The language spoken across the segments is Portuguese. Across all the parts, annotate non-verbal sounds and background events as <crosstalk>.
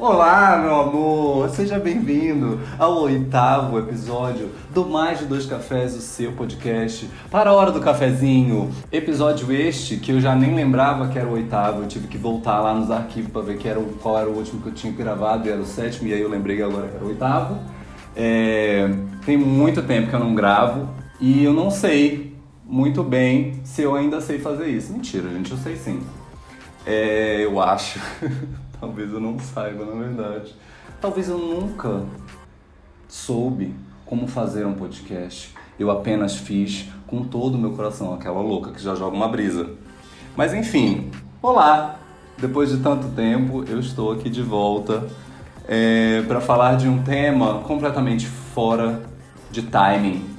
Olá, meu amor! Seja bem-vindo ao oitavo episódio do Mais de Dois Cafés, o seu podcast, para a hora do cafezinho. Episódio este que eu já nem lembrava que era o oitavo, eu tive que voltar lá nos arquivos para ver que era o, qual era o último que eu tinha gravado, e era o sétimo, e aí eu lembrei que agora era o oitavo. É, tem muito tempo que eu não gravo e eu não sei muito bem se eu ainda sei fazer isso. Mentira, gente, eu sei sim. É, eu acho. <laughs> Talvez eu não saiba, na verdade. Talvez eu nunca soube como fazer um podcast. Eu apenas fiz com todo o meu coração, aquela louca que já joga uma brisa. Mas enfim, olá! Depois de tanto tempo, eu estou aqui de volta é, para falar de um tema completamente fora de timing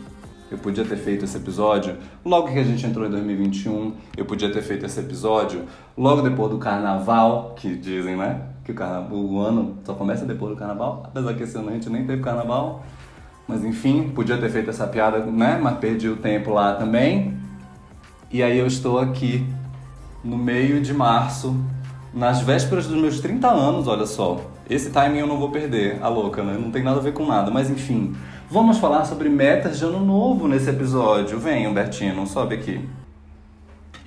eu podia ter feito esse episódio logo que a gente entrou em 2021. Eu podia ter feito esse episódio logo depois do carnaval, que dizem, né? Que o, carnaval, o ano só começa depois do carnaval. Apesar que esse ano a gente nem teve carnaval. Mas enfim, podia ter feito essa piada, né? Mas perdi o tempo lá também. E aí eu estou aqui no meio de março, nas vésperas dos meus 30 anos, olha só. Esse timing eu não vou perder, a louca, né? Não tem nada a ver com nada, mas enfim. Vamos falar sobre metas de ano novo nesse episódio. Vem, Humbertino, sobe aqui.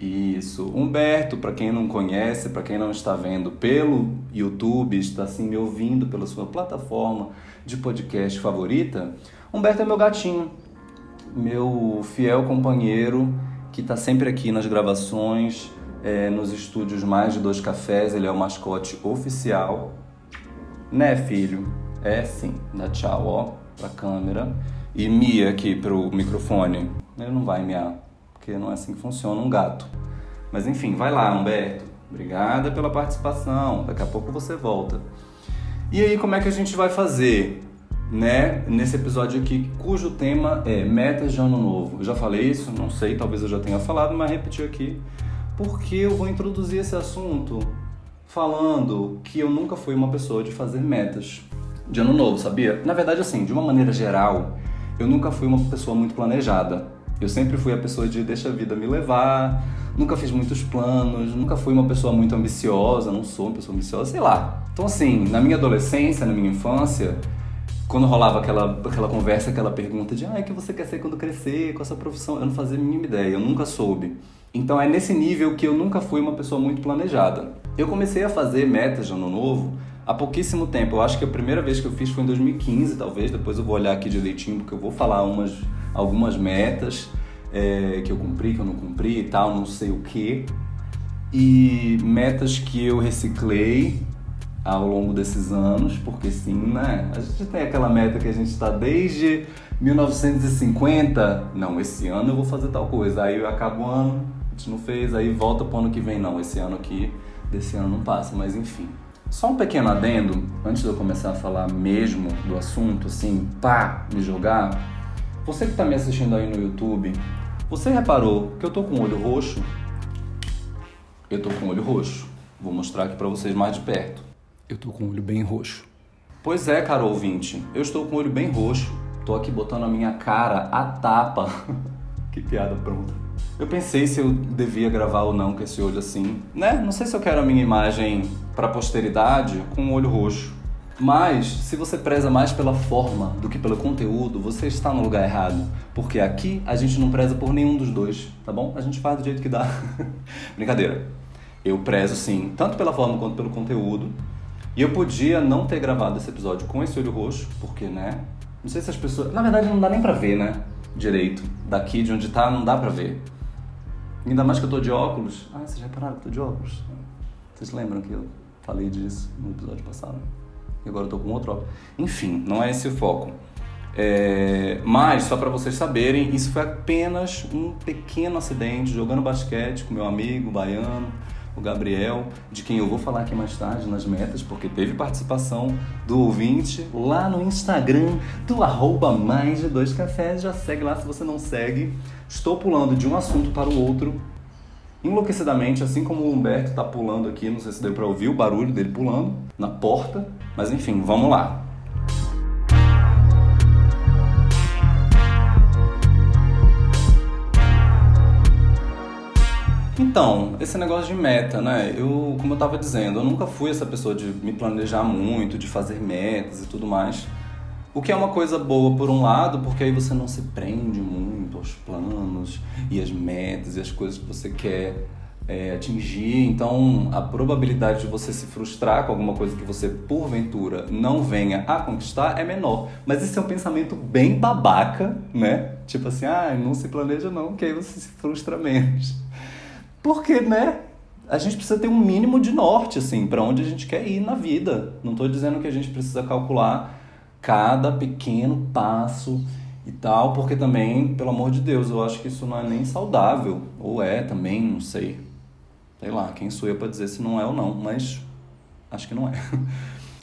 Isso. Humberto, para quem não conhece, para quem não está vendo pelo YouTube, está assim me ouvindo pela sua plataforma de podcast favorita, Humberto é meu gatinho, meu fiel companheiro que está sempre aqui nas gravações, é, nos estúdios Mais de Dois Cafés, ele é o mascote oficial. Né, filho? É sim, dá tchau, ó para a câmera e mia aqui para o microfone. Ele não vai miar, porque não é assim que funciona um gato. Mas enfim, vai lá, Humberto. Obrigada pela participação. Daqui a pouco você volta. E aí, como é que a gente vai fazer, né? Nesse episódio aqui, cujo tema é metas de ano novo. Eu já falei isso, não sei, talvez eu já tenha falado, mas repetir aqui, porque eu vou introduzir esse assunto falando que eu nunca fui uma pessoa de fazer metas de ano novo, sabia? Na verdade, assim, de uma maneira geral, eu nunca fui uma pessoa muito planejada. Eu sempre fui a pessoa de deixa a vida me levar, nunca fiz muitos planos, nunca fui uma pessoa muito ambiciosa, não sou uma pessoa ambiciosa, sei lá. Então, assim, na minha adolescência, na minha infância, quando rolava aquela, aquela conversa, aquela pergunta de ah, o que você quer ser quando crescer, qual a sua profissão, eu não fazia a mínima ideia, eu nunca soube. Então é nesse nível que eu nunca fui uma pessoa muito planejada. Eu comecei a fazer metas de ano novo há pouquíssimo tempo. Eu acho que a primeira vez que eu fiz foi em 2015, talvez. Depois eu vou olhar aqui direitinho, porque eu vou falar umas, algumas metas é, que eu cumpri, que eu não cumpri e tal, não sei o que. E metas que eu reciclei ao longo desses anos, porque sim, né? A gente tem aquela meta que a gente está desde 1950. Não, esse ano eu vou fazer tal coisa. Aí acaba o ano, a gente não fez, aí volta pro ano que vem. Não, esse ano aqui, desse ano não passa, mas enfim. Só um pequeno adendo, antes de eu começar a falar mesmo do assunto, assim, pá, me jogar. Você que está me assistindo aí no YouTube, você reparou que eu tô com o olho roxo? Eu tô com o olho roxo. Vou mostrar aqui para vocês mais de perto. Eu tô com o olho bem roxo. Pois é, cara ouvinte, eu estou com o olho bem roxo. Tô aqui botando a minha cara a tapa. <laughs> que piada pronta. Eu pensei se eu devia gravar ou não com esse olho assim, né? Não sei se eu quero a minha imagem para a posteridade com o olho roxo. Mas, se você preza mais pela forma do que pelo conteúdo, você está no lugar errado. Porque aqui a gente não preza por nenhum dos dois, tá bom? A gente faz do jeito que dá. <laughs> Brincadeira. Eu prezo sim, tanto pela forma quanto pelo conteúdo. E eu podia não ter gravado esse episódio com esse olho roxo, porque, né? Não sei se as pessoas. Na verdade, não dá nem pra ver, né? Direito. Daqui de onde tá, não dá pra ver. Ainda mais que eu tô de óculos. Ah, vocês repararam que eu tô de óculos? Vocês lembram que eu falei disso no episódio passado? E agora eu tô com outro óculos. Enfim, não é esse o foco. É... Mas, só para vocês saberem, isso foi apenas um pequeno acidente jogando basquete com meu amigo baiano o Gabriel, de quem eu vou falar aqui mais tarde nas metas, porque teve participação do ouvinte lá no Instagram do arroba mais de dois cafés. Já segue lá se você não segue. Estou pulando de um assunto para o outro enlouquecidamente, assim como o Humberto está pulando aqui, não sei se deu para ouvir o barulho dele pulando na porta, mas enfim, vamos lá. Então, esse negócio de meta, né? Eu, como eu tava dizendo, eu nunca fui essa pessoa de me planejar muito, de fazer metas e tudo mais. O que é uma coisa boa por um lado, porque aí você não se prende muito aos planos e às metas e às coisas que você quer é, atingir. Então, a probabilidade de você se frustrar com alguma coisa que você, porventura, não venha a conquistar é menor. Mas esse é um pensamento bem babaca, né? Tipo assim, ah, não se planeja não, que aí você se frustra menos. Porque, né? A gente precisa ter um mínimo de norte, assim, para onde a gente quer ir na vida. Não estou dizendo que a gente precisa calcular cada pequeno passo e tal, porque também, pelo amor de Deus, eu acho que isso não é nem saudável. Ou é também, não sei. Sei lá, quem sou eu para dizer se não é ou não, mas acho que não é. <laughs>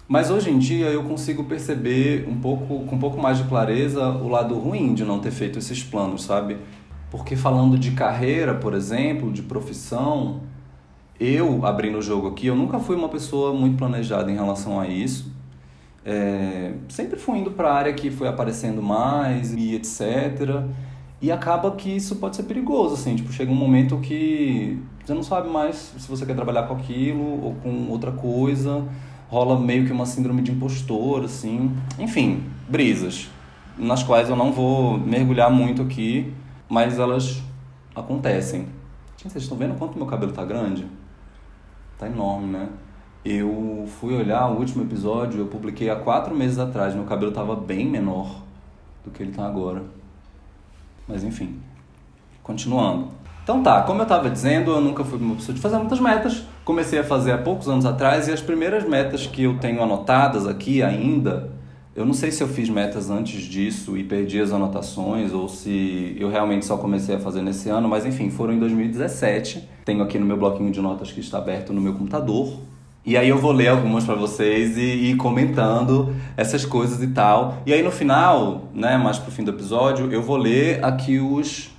Mas hoje em dia eu consigo perceber um pouco, com um pouco mais de clareza o lado ruim de não ter feito esses planos, sabe? Porque falando de carreira, por exemplo, de profissão, eu, abrindo o jogo aqui, eu nunca fui uma pessoa muito planejada em relação a isso. É, sempre fui indo para a área que foi aparecendo mais e etc. E acaba que isso pode ser perigoso, assim, tipo, chega um momento que você não sabe mais se você quer trabalhar com aquilo ou com outra coisa, rola meio que uma síndrome de impostor, assim. Enfim, brisas, nas quais eu não vou mergulhar muito aqui, mas elas acontecem. Gente, vocês estão vendo quanto meu cabelo tá grande? Tá enorme, né? Eu fui olhar o último episódio, eu publiquei há quatro meses atrás, meu cabelo estava bem menor do que ele está agora. Mas enfim, continuando. Então tá, como eu estava dizendo, eu nunca fui uma pessoa de fazer muitas metas. Comecei a fazer há poucos anos atrás e as primeiras metas que eu tenho anotadas aqui ainda, eu não sei se eu fiz metas antes disso e perdi as anotações ou se eu realmente só comecei a fazer nesse ano, mas enfim, foram em 2017. Tenho aqui no meu bloquinho de notas que está aberto no meu computador. E aí eu vou ler algumas para vocês e ir comentando essas coisas e tal. E aí no final, né, mais pro fim do episódio, eu vou ler aqui os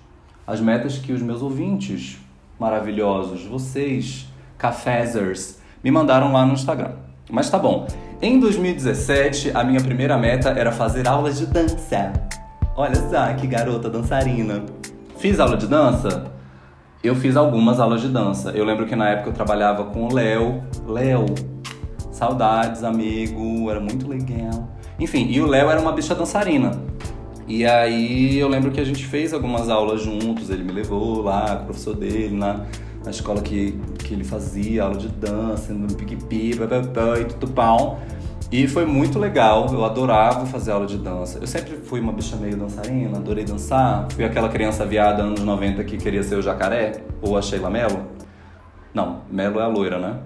as metas que os meus ouvintes maravilhosos, vocês, cafezers, me mandaram lá no Instagram. Mas tá bom. Em 2017, a minha primeira meta era fazer aulas de dança. Olha só que garota dançarina. Fiz aula de dança? Eu fiz algumas aulas de dança. Eu lembro que na época eu trabalhava com o Léo. Léo, saudades, amigo, era muito legal. Enfim, e o Léo era uma bicha dançarina. E aí eu lembro que a gente fez algumas aulas juntos, ele me levou lá, o professor dele, na, na escola que, que ele fazia, aula de dança, no pique-pi, e tudo pão. E foi muito legal, eu adorava fazer aula de dança. Eu sempre fui uma bicha meio dançarina, adorei dançar. Fui aquela criança viada anos 90 que queria ser o jacaré, ou a Sheila Mello. Não, Mello é a loira, né?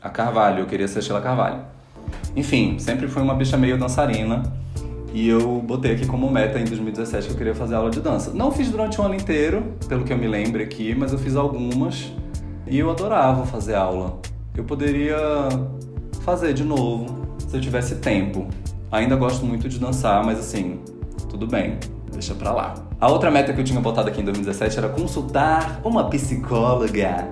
A Carvalho, eu queria ser a Sheila Carvalho. Enfim, sempre fui uma bicha meio dançarina. E eu botei aqui como meta em 2017 que eu queria fazer aula de dança. Não fiz durante um ano inteiro, pelo que eu me lembro aqui, mas eu fiz algumas. E eu adorava fazer aula. Eu poderia fazer de novo, se eu tivesse tempo. Ainda gosto muito de dançar, mas assim, tudo bem, deixa pra lá. A outra meta que eu tinha botado aqui em 2017 era consultar uma psicóloga.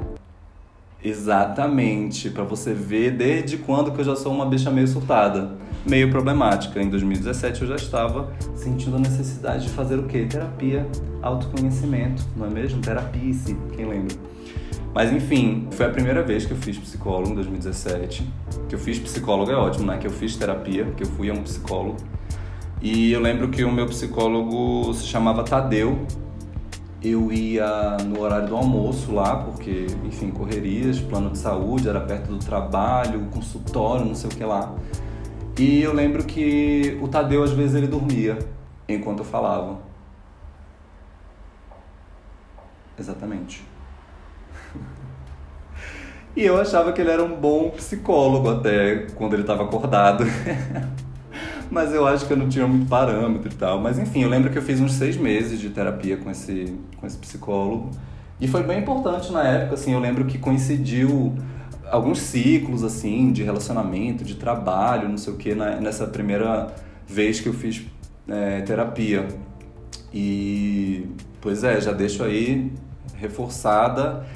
Exatamente, para você ver desde quando que eu já sou uma bicha meio surtada, meio problemática. Em 2017 eu já estava sentindo a necessidade de fazer o quê? Terapia, autoconhecimento, não é mesmo? Terapia, quem lembra? Mas enfim, foi a primeira vez que eu fiz psicólogo em 2017. Que eu fiz psicólogo é ótimo, né? Que eu fiz terapia, que eu fui a um psicólogo. E eu lembro que o meu psicólogo se chamava Tadeu. Eu ia no horário do almoço lá, porque, enfim, correrias, plano de saúde, era perto do trabalho, consultório, não sei o que lá. E eu lembro que o Tadeu, às vezes, ele dormia enquanto eu falava. Exatamente. E eu achava que ele era um bom psicólogo até quando ele estava acordado. <laughs> Mas eu acho que eu não tinha muito parâmetro e tal. Mas enfim, eu lembro que eu fiz uns seis meses de terapia com esse, com esse psicólogo. E foi bem importante na época, assim, eu lembro que coincidiu alguns ciclos, assim, de relacionamento, de trabalho, não sei o que, nessa primeira vez que eu fiz é, terapia. E, pois é, já deixo aí reforçada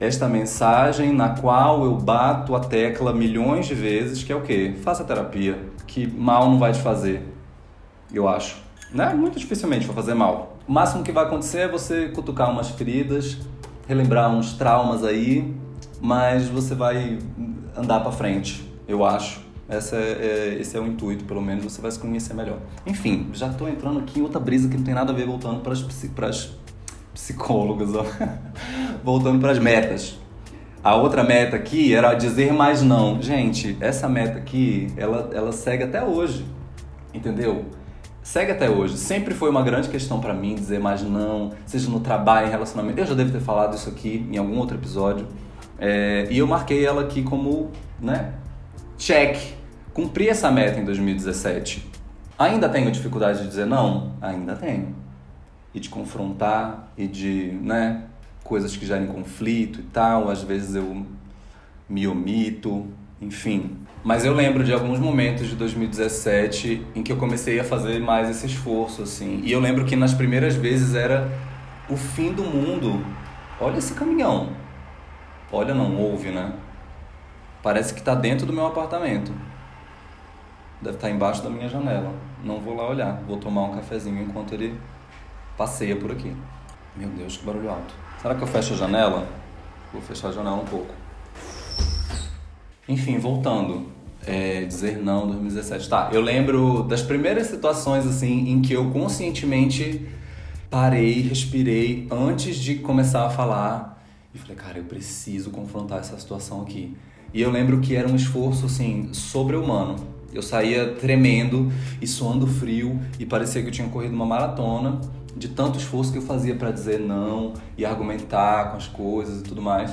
esta mensagem na qual eu bato a tecla milhões de vezes, que é o quê? Faça terapia, que mal não vai te fazer, eu acho. Né? Muito dificilmente vai fazer mal. O máximo que vai acontecer é você cutucar umas feridas relembrar uns traumas aí, mas você vai andar para frente, eu acho. Essa é, é, esse é o intuito, pelo menos você vai se conhecer melhor. Enfim, já tô entrando aqui em outra brisa que não tem nada a ver, voltando para as psicólogas, ó. <laughs> voltando para as metas. A outra meta aqui era dizer mais não. Gente, essa meta aqui, ela, ela segue até hoje. Entendeu? Segue até hoje. Sempre foi uma grande questão para mim dizer mais não, seja no trabalho, em relacionamento. Eu já devo ter falado isso aqui em algum outro episódio. É, e eu marquei ela aqui como, né? Check. Cumpri essa meta em 2017. Ainda tenho dificuldade de dizer não? Ainda tenho. E de confrontar e de, né? Coisas que gerem conflito e tal. Às vezes eu me omito, enfim. Mas eu lembro de alguns momentos de 2017 em que eu comecei a fazer mais esse esforço, assim. E eu lembro que nas primeiras vezes era o fim do mundo. Olha esse caminhão. Olha, não ouve, né? Parece que está dentro do meu apartamento. Deve estar tá embaixo da minha janela. Não vou lá olhar. Vou tomar um cafezinho enquanto ele passeia por aqui. Meu Deus, que barulho alto. Será que eu fecho a janela? Vou fechar a janela um pouco. Enfim, voltando. É, dizer não 2017. Tá, eu lembro das primeiras situações assim em que eu conscientemente parei, respirei antes de começar a falar e falei, cara, eu preciso confrontar essa situação aqui. E eu lembro que era um esforço assim sobre-humano. Eu saía tremendo e suando frio e parecia que eu tinha corrido uma maratona de tanto esforço que eu fazia para dizer não e argumentar com as coisas e tudo mais.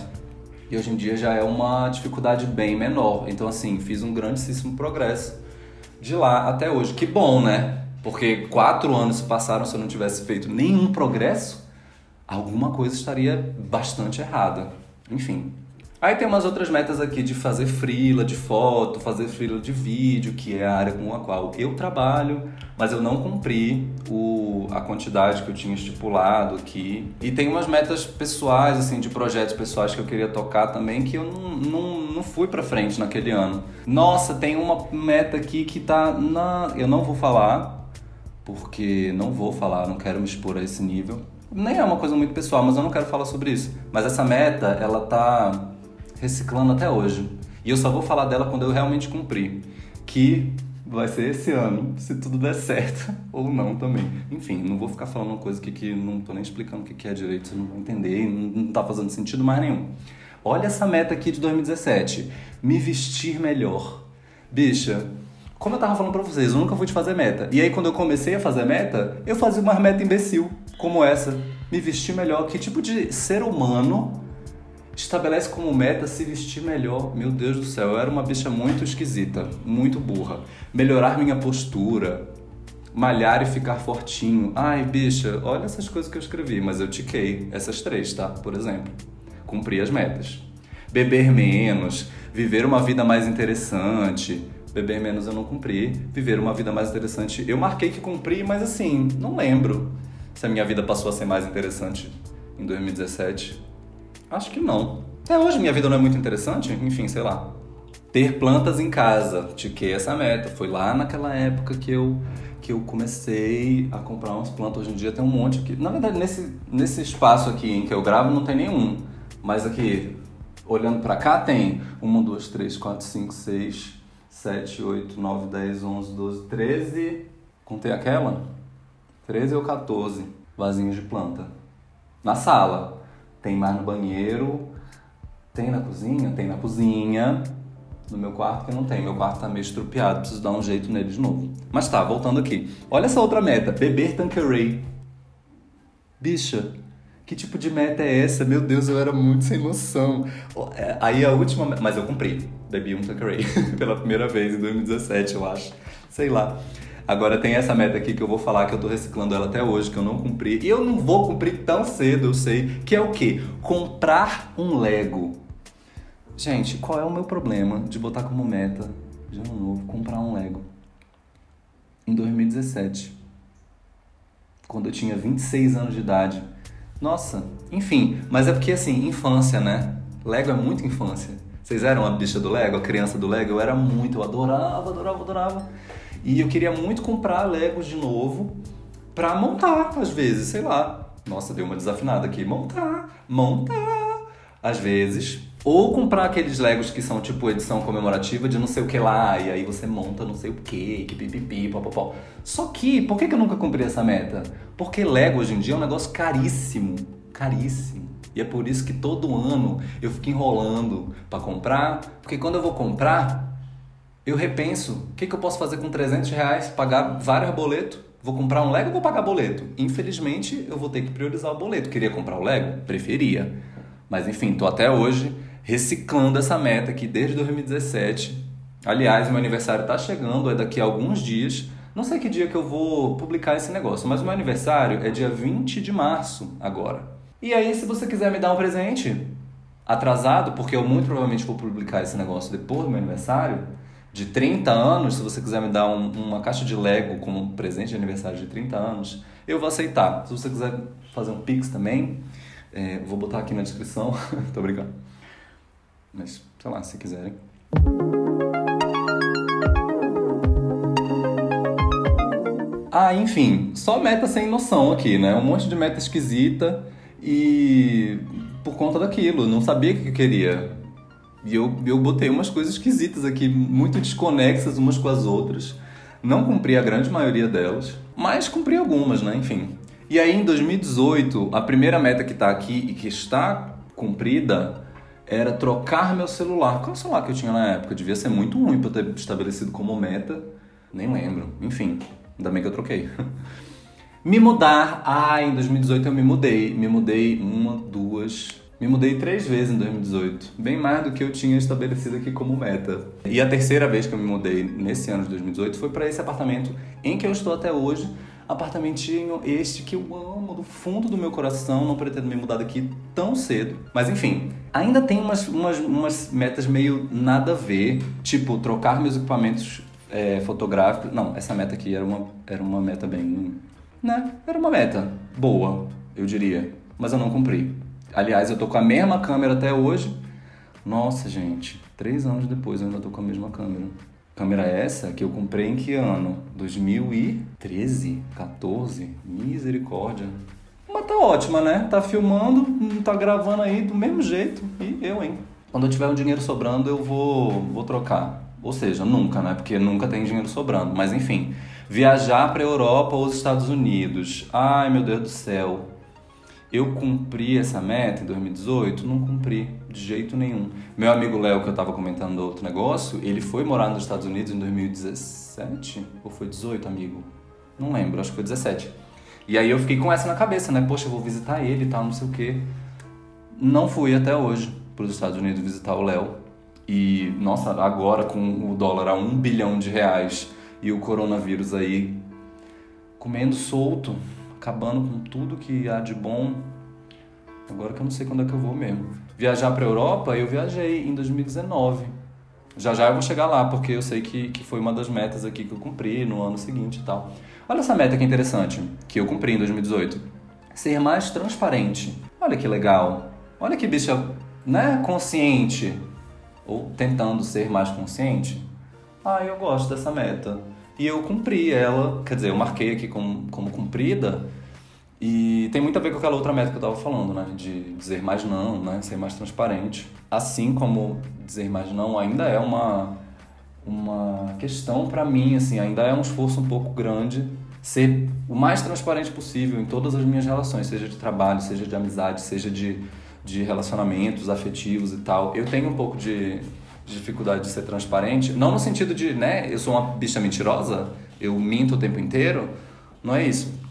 E hoje em dia já é uma dificuldade bem menor. Então, assim, fiz um grandíssimo progresso de lá até hoje. Que bom, né? Porque quatro anos se passaram se eu não tivesse feito nenhum progresso, alguma coisa estaria bastante errada. Enfim, Aí tem umas outras metas aqui de fazer frila de foto, fazer frila de vídeo, que é a área com a qual eu trabalho, mas eu não cumpri o, a quantidade que eu tinha estipulado aqui. E tem umas metas pessoais, assim, de projetos pessoais que eu queria tocar também, que eu não, não, não fui pra frente naquele ano. Nossa, tem uma meta aqui que tá na. Eu não vou falar, porque não vou falar, não quero me expor a esse nível. Nem é uma coisa muito pessoal, mas eu não quero falar sobre isso. Mas essa meta, ela tá reciclando até hoje. E eu só vou falar dela quando eu realmente cumprir. Que vai ser esse ano, se tudo der certo <laughs> ou não também. Enfim, não vou ficar falando uma coisa que, que não tô nem explicando o que é direito, você não vai entender, não, não tá fazendo sentido mais nenhum. Olha essa meta aqui de 2017. Me vestir melhor. Bicha, como eu tava falando pra vocês, eu nunca fui te fazer meta. E aí, quando eu comecei a fazer meta, eu fazia uma meta imbecil, como essa. Me vestir melhor. Que tipo de ser humano estabelece como meta se vestir melhor. Meu Deus do céu, eu era uma bicha muito esquisita, muito burra. Melhorar minha postura, malhar e ficar fortinho. Ai, bicha, olha essas coisas que eu escrevi, mas eu tiquei essas três, tá? Por exemplo, cumpri as metas. Beber menos, viver uma vida mais interessante. Beber menos eu não cumpri, viver uma vida mais interessante. Eu marquei que cumpri, mas assim, não lembro se a minha vida passou a ser mais interessante em 2017. Acho que não. Até hoje minha vida não é muito interessante, enfim, sei lá. Ter plantas em casa, tiquei essa meta. Foi lá naquela época que eu que eu comecei a comprar umas plantas. Hoje em dia tem um monte aqui. Na verdade, nesse, nesse espaço aqui em que eu gravo não tem nenhum. Mas aqui, olhando para cá, tem 1, 2, 3, 4, 5, 6, 7, 8, 9, 10, 11, 12, 13. Contei aquela? 13 ou 14 vasinhos de planta. Na sala. Tem mais no banheiro, tem na cozinha? Tem na cozinha. No meu quarto que não tem. Meu quarto tá meio estrupiado, preciso dar um jeito nele de novo. Mas tá, voltando aqui. Olha essa outra meta: beber Tanqueray. Bicha, que tipo de meta é essa? Meu Deus, eu era muito sem noção. É, aí a última. Mas eu cumpri. Bebi um Tanqueray <laughs> pela primeira vez em 2017, eu acho. Sei lá. Agora tem essa meta aqui que eu vou falar que eu tô reciclando ela até hoje, que eu não cumpri. E eu não vou cumprir tão cedo, eu sei. Que é o quê? Comprar um Lego. Gente, qual é o meu problema de botar como meta de ano novo comprar um Lego? Em 2017. Quando eu tinha 26 anos de idade. Nossa, enfim, mas é porque assim, infância, né? Lego é muito infância. Vocês eram a bicha do Lego, a criança do Lego? Eu era muito, eu adorava, adorava, adorava. E eu queria muito comprar Legos de novo pra montar, às vezes, sei lá. Nossa, deu uma desafinada aqui. Montar, montar. Às vezes. Ou comprar aqueles Legos que são tipo edição comemorativa de não sei o que lá, e aí você monta não sei o que, que pipipi, popopó. Só que, por que, que eu nunca cumpri essa meta? Porque Lego hoje em dia é um negócio caríssimo. Caríssimo. E é por isso que todo ano eu fico enrolando para comprar, porque quando eu vou comprar, eu repenso, o que, que eu posso fazer com 300 reais? Pagar vários boletos? Vou comprar um Lego ou vou pagar boleto? Infelizmente, eu vou ter que priorizar o boleto. Queria comprar o Lego? Preferia. Mas enfim, tô até hoje reciclando essa meta aqui desde 2017. Aliás, meu aniversário tá chegando, é daqui a alguns dias. Não sei que dia que eu vou publicar esse negócio, mas o meu aniversário é dia 20 de março agora. E aí, se você quiser me dar um presente atrasado, porque eu muito provavelmente vou publicar esse negócio depois do meu aniversário, de 30 anos, se você quiser me dar um, uma caixa de Lego como presente de aniversário de 30 anos, eu vou aceitar. Se você quiser fazer um Pix também, é, vou botar aqui na descrição. <laughs> Tô brincando. Mas, sei lá, se quiserem. Ah, enfim, só meta sem noção aqui, né? Um monte de meta esquisita e por conta daquilo, não sabia o que eu queria. E eu, eu botei umas coisas esquisitas aqui, muito desconexas umas com as outras. Não cumpri a grande maioria delas, mas cumpri algumas, né? Enfim. E aí em 2018, a primeira meta que está aqui e que está cumprida era trocar meu celular. Qual celular que eu tinha na época? Devia ser muito ruim para ter estabelecido como meta. Nem lembro. Enfim, ainda bem que eu troquei. <laughs> Me mudar. Ah, em 2018 eu me mudei. Me mudei uma, duas. Me mudei três vezes em 2018. Bem mais do que eu tinha estabelecido aqui como meta. E a terceira vez que eu me mudei nesse ano de 2018 foi para esse apartamento em que eu estou até hoje. Apartamentinho este que eu amo do fundo do meu coração. Não pretendo me mudar daqui tão cedo. Mas enfim, ainda tem umas, umas, umas metas meio nada a ver. Tipo, trocar meus equipamentos é, fotográficos. Não, essa meta aqui era uma, era uma meta bem né? Era uma meta boa, eu diria, mas eu não cumpri. Aliás, eu tô com a mesma câmera até hoje. Nossa, gente, três anos depois eu ainda tô com a mesma câmera. Câmera essa que eu comprei em que ano? 2013, 14, misericórdia. Mas tá ótima, né? Tá filmando, tá gravando aí do mesmo jeito. E eu, hein? Quando eu tiver um dinheiro sobrando, eu vou, vou trocar. Ou seja, nunca, né? Porque nunca tem dinheiro sobrando. Mas enfim, Viajar para Europa ou os Estados Unidos. Ai, meu Deus do céu. Eu cumpri essa meta em 2018? Não cumpri, de jeito nenhum. Meu amigo Léo, que eu estava comentando do outro negócio, ele foi morar nos Estados Unidos em 2017? Ou foi 18, amigo? Não lembro, acho que foi 17. E aí eu fiquei com essa na cabeça, né? Poxa, eu vou visitar ele e tal, não sei o quê. Não fui até hoje para os Estados Unidos visitar o Léo. E, nossa, agora com o dólar a um bilhão de reais e o coronavírus aí comendo solto, acabando com tudo que há de bom. Agora que eu não sei quando é que eu vou mesmo. Viajar para Europa, eu viajei em 2019. Já já eu vou chegar lá, porque eu sei que, que foi uma das metas aqui que eu cumpri no ano seguinte e tal. Olha essa meta que é interessante, que eu cumpri em 2018. Ser mais transparente. Olha que legal. Olha que bicha, né, consciente. Ou tentando ser mais consciente. Ah, eu gosto dessa meta. E eu cumpri ela, quer dizer, eu marquei aqui como, como cumprida. E tem muito a ver com aquela outra meta que eu estava falando, né? De dizer mais não, né? Ser mais transparente. Assim como dizer mais não ainda é uma, uma questão para mim, assim, ainda é um esforço um pouco grande ser o mais transparente possível em todas as minhas relações, seja de trabalho, seja de amizade, seja de, de relacionamentos afetivos e tal. Eu tenho um pouco de dificuldade de ser transparente, não no sentido de, né, eu sou uma bicha mentirosa, eu minto o tempo inteiro, não é isso.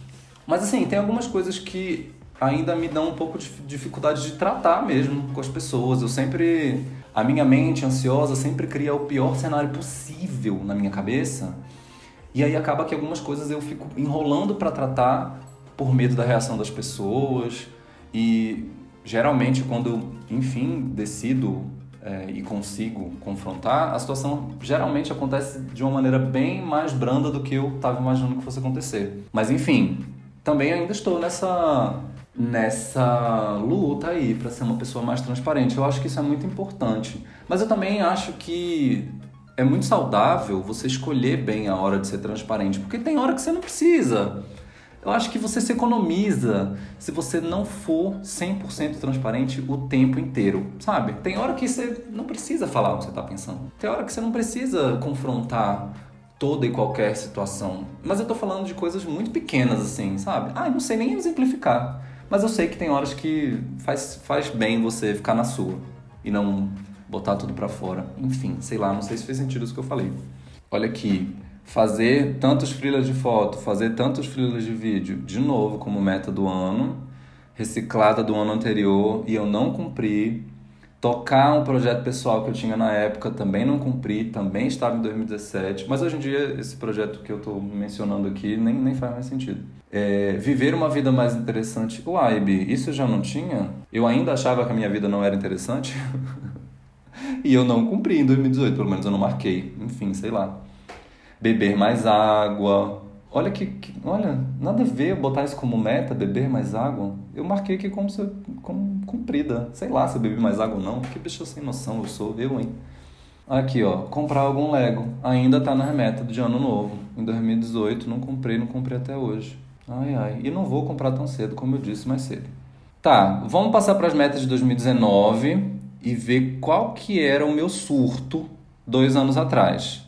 Mas assim, tem algumas coisas que ainda me dão um pouco de dificuldade de tratar mesmo com as pessoas. Eu sempre a minha mente ansiosa sempre cria o pior cenário possível na minha cabeça. E aí acaba que algumas coisas eu fico enrolando para tratar por medo da reação das pessoas e geralmente quando, enfim, decido é, e consigo confrontar, a situação geralmente acontece de uma maneira bem mais branda do que eu estava imaginando que fosse acontecer. Mas enfim, também ainda estou nessa nessa luta aí para ser uma pessoa mais transparente. Eu acho que isso é muito importante. Mas eu também acho que é muito saudável você escolher bem a hora de ser transparente, porque tem hora que você não precisa. Eu acho que você se economiza se você não for 100% transparente o tempo inteiro, sabe? Tem hora que você não precisa falar o que você está pensando. Tem hora que você não precisa confrontar toda e qualquer situação. Mas eu tô falando de coisas muito pequenas, assim, sabe? Ah, eu não sei nem exemplificar. Mas eu sei que tem horas que faz, faz bem você ficar na sua e não botar tudo para fora. Enfim, sei lá, não sei se fez sentido isso que eu falei. Olha aqui, fazer tantos freelas de foto, fazer tantos freelas de vídeo, de novo como meta do ano, reciclada do ano anterior e eu não cumpri. Tocar um projeto pessoal que eu tinha na época, também não cumpri, também estava em 2017, mas hoje em dia esse projeto que eu estou mencionando aqui nem, nem faz mais sentido. É, viver uma vida mais interessante. Uai, Bi, isso eu já não tinha? Eu ainda achava que a minha vida não era interessante? <laughs> e eu não cumpri em 2018, pelo menos eu não marquei. Enfim, sei lá beber mais água. Olha que, que, olha, nada a ver botar isso como meta, beber mais água. Eu marquei aqui como, se, como cumprida. Sei lá se eu bebi mais água ou não. Que bicho sem noção eu sou, eu, hein? Aqui, ó, comprar algum Lego. Ainda tá na meta de ano novo. Em 2018 não comprei, não comprei até hoje. Ai, ai. E não vou comprar tão cedo, como eu disse mais cedo. Tá, vamos passar para as metas de 2019 e ver qual que era o meu surto dois anos atrás.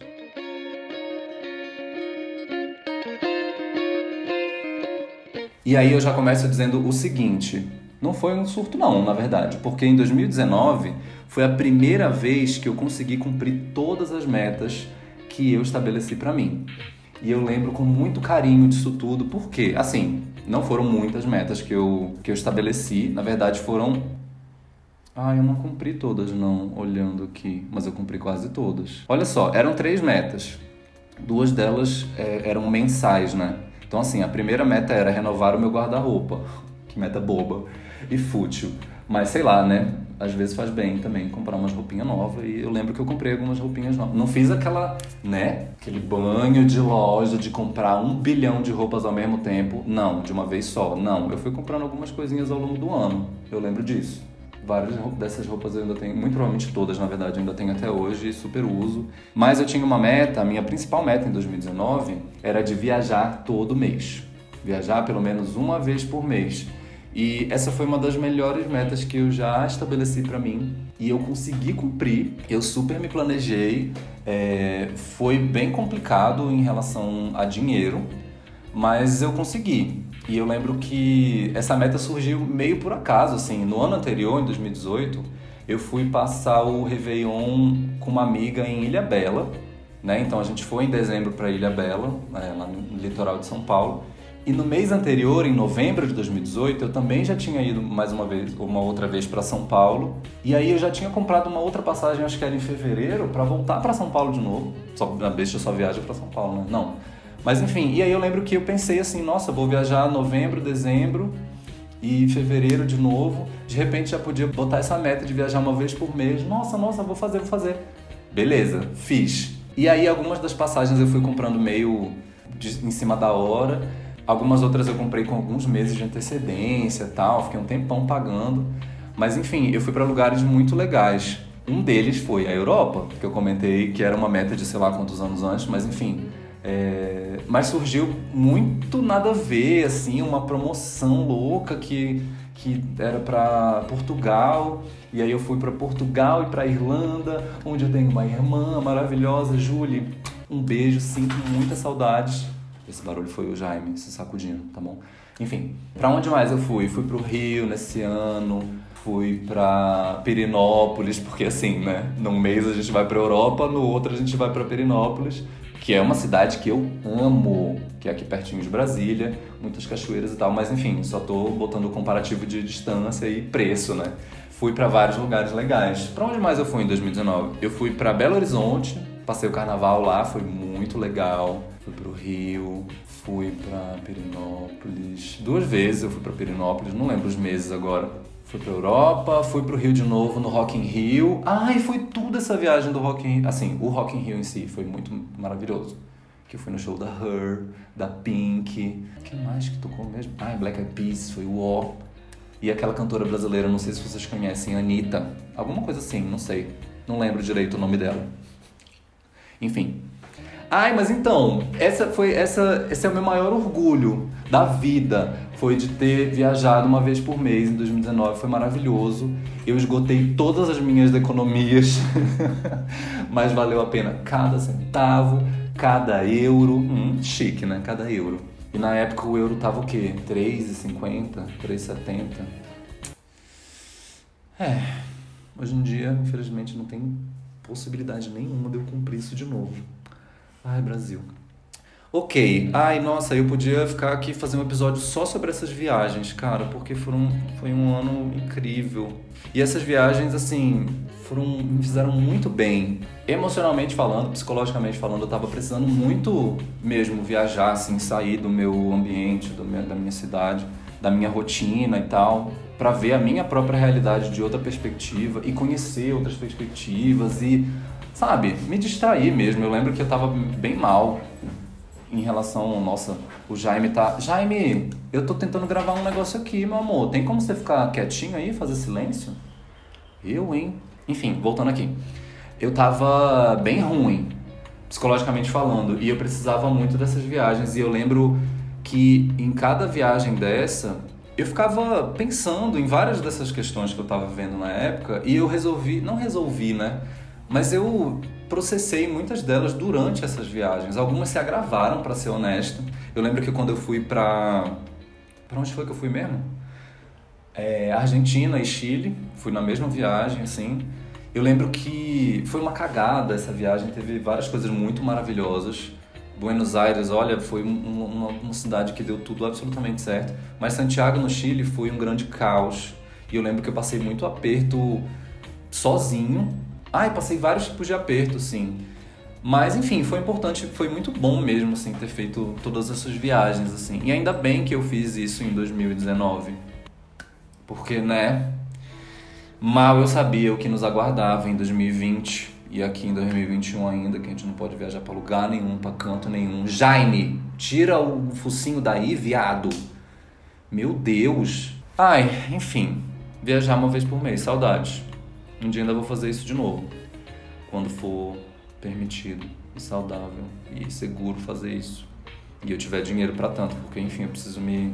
E aí eu já começo dizendo o seguinte: não foi um surto, não, na verdade, porque em 2019 foi a primeira vez que eu consegui cumprir todas as metas que eu estabeleci para mim. E eu lembro com muito carinho disso tudo, porque, assim, não foram muitas metas que eu, que eu estabeleci, na verdade foram. Ah, eu não cumpri todas, não, olhando aqui, mas eu cumpri quase todas. Olha só, eram três metas. Duas delas é, eram mensais, né? Então, assim, a primeira meta era renovar o meu guarda-roupa. Que meta boba e fútil. Mas sei lá, né? Às vezes faz bem também comprar umas roupinhas novas. E eu lembro que eu comprei algumas roupinhas novas. Não fiz aquela, né? Aquele banho de loja de comprar um bilhão de roupas ao mesmo tempo. Não, de uma vez só. Não, eu fui comprando algumas coisinhas ao longo do ano. Eu lembro disso. Várias dessas roupas eu ainda tenho, muito provavelmente todas, na verdade, eu ainda tenho até hoje, super uso. Mas eu tinha uma meta, a minha principal meta em 2019 era de viajar todo mês. Viajar pelo menos uma vez por mês. E essa foi uma das melhores metas que eu já estabeleci para mim e eu consegui cumprir. Eu super me planejei. É, foi bem complicado em relação a dinheiro, mas eu consegui. E eu lembro que essa meta surgiu meio por acaso, assim. No ano anterior, em 2018, eu fui passar o Réveillon com uma amiga em Ilha Bela, né? Então a gente foi em dezembro para Ilha Bela, né? lá no litoral de São Paulo. E no mês anterior, em novembro de 2018, eu também já tinha ido mais uma vez, uma outra vez para São Paulo. E aí eu já tinha comprado uma outra passagem, acho que era em fevereiro, para voltar para São Paulo de novo. Só na besta só viaja para São Paulo, né? Não. Mas enfim, e aí eu lembro que eu pensei assim, nossa, vou viajar novembro, dezembro e fevereiro de novo. De repente já podia botar essa meta de viajar uma vez por mês. Nossa, nossa, vou fazer, vou fazer. Beleza, fiz. E aí algumas das passagens eu fui comprando meio de, em cima da hora. Algumas outras eu comprei com alguns meses de antecedência tal, fiquei um tempão pagando. Mas enfim, eu fui para lugares muito legais. Um deles foi a Europa, que eu comentei que era uma meta de sei lá quantos anos antes, mas enfim, é, mas surgiu muito nada a ver, assim, uma promoção louca que, que era para Portugal. E aí eu fui para Portugal e para Irlanda, onde eu tenho uma irmã maravilhosa, Julie. Um beijo, sinto muitas saudades. Esse barulho foi o Jaime se sacudindo, tá bom? Enfim, para onde mais eu fui? Fui pro Rio nesse ano, fui para Perinópolis, porque assim, né? Num mês a gente vai para Europa, no outro a gente vai para Perinópolis que é uma cidade que eu amo, que é aqui pertinho de Brasília, muitas cachoeiras e tal, mas enfim, só tô botando o comparativo de distância e preço, né? Fui para vários lugares legais. Para onde mais eu fui em 2019? Eu fui para Belo Horizonte, passei o carnaval lá, foi muito legal. Fui pro Rio, fui para Perinópolis. Duas vezes eu fui para Perinópolis, não lembro os meses agora. Fui pra Europa, fui pro Rio de novo no Rock in Rio. Ai, foi tudo essa viagem do Rock in. Assim, o Rock in Rio em si foi muito maravilhoso. Que eu fui no show da Her, da Pink. que mais que tocou mesmo? Ai, Black Eyed Peas, foi o O. E aquela cantora brasileira, não sei se vocês conhecem, Anitta. Alguma coisa assim, não sei. Não lembro direito o nome dela. Enfim. Ai, mas então, essa foi essa, esse é o meu maior orgulho da vida foi de ter viajado uma vez por mês em 2019. Foi maravilhoso. Eu esgotei todas as minhas economias, <laughs> mas valeu a pena cada centavo, cada euro. Hum, chique, né? Cada euro. E na época o euro tava o quê? 3,50, 3,70. É, hoje em dia, infelizmente, não tem possibilidade nenhuma de eu cumprir isso de novo. Ai, Brasil. Ok, ai nossa, eu podia ficar aqui fazer um episódio só sobre essas viagens, cara, porque foram, foi um ano incrível. E essas viagens, assim, foram, me fizeram muito bem. Emocionalmente falando, psicologicamente falando, eu tava precisando muito mesmo viajar, assim, sair do meu ambiente, do meu, da minha cidade, da minha rotina e tal, para ver a minha própria realidade de outra perspectiva e conhecer outras perspectivas e, sabe, me distrair mesmo. Eu lembro que eu tava bem mal em relação, nossa, o Jaime tá. Jaime, eu tô tentando gravar um negócio aqui, meu amor. Tem como você ficar quietinho aí, fazer silêncio? Eu, hein? Enfim, voltando aqui. Eu tava bem ruim, psicologicamente falando, e eu precisava muito dessas viagens. E eu lembro que em cada viagem dessa, eu ficava pensando em várias dessas questões que eu tava vendo na época, e eu resolvi, não resolvi, né? Mas eu processei muitas delas durante essas viagens. Algumas se agravaram, para ser honesto. Eu lembro que quando eu fui para. Para onde foi que eu fui mesmo? É, Argentina e Chile, fui na mesma viagem, assim. Eu lembro que foi uma cagada essa viagem, teve várias coisas muito maravilhosas. Buenos Aires, olha, foi uma, uma cidade que deu tudo absolutamente certo. Mas Santiago, no Chile, foi um grande caos. E eu lembro que eu passei muito aperto sozinho, Ai, passei vários tipos de aperto, sim. Mas enfim, foi importante, foi muito bom mesmo assim ter feito todas essas viagens assim. E ainda bem que eu fiz isso em 2019. Porque, né, mal eu sabia o que nos aguardava em 2020 e aqui em 2021 ainda, que a gente não pode viajar para lugar nenhum, para canto nenhum. Jaime, tira o focinho daí, viado. Meu Deus. Ai, enfim, viajar uma vez por mês, saudades. Um dia ainda vou fazer isso de novo, quando for permitido e saudável e seguro fazer isso. E eu tiver dinheiro para tanto, porque enfim, eu preciso me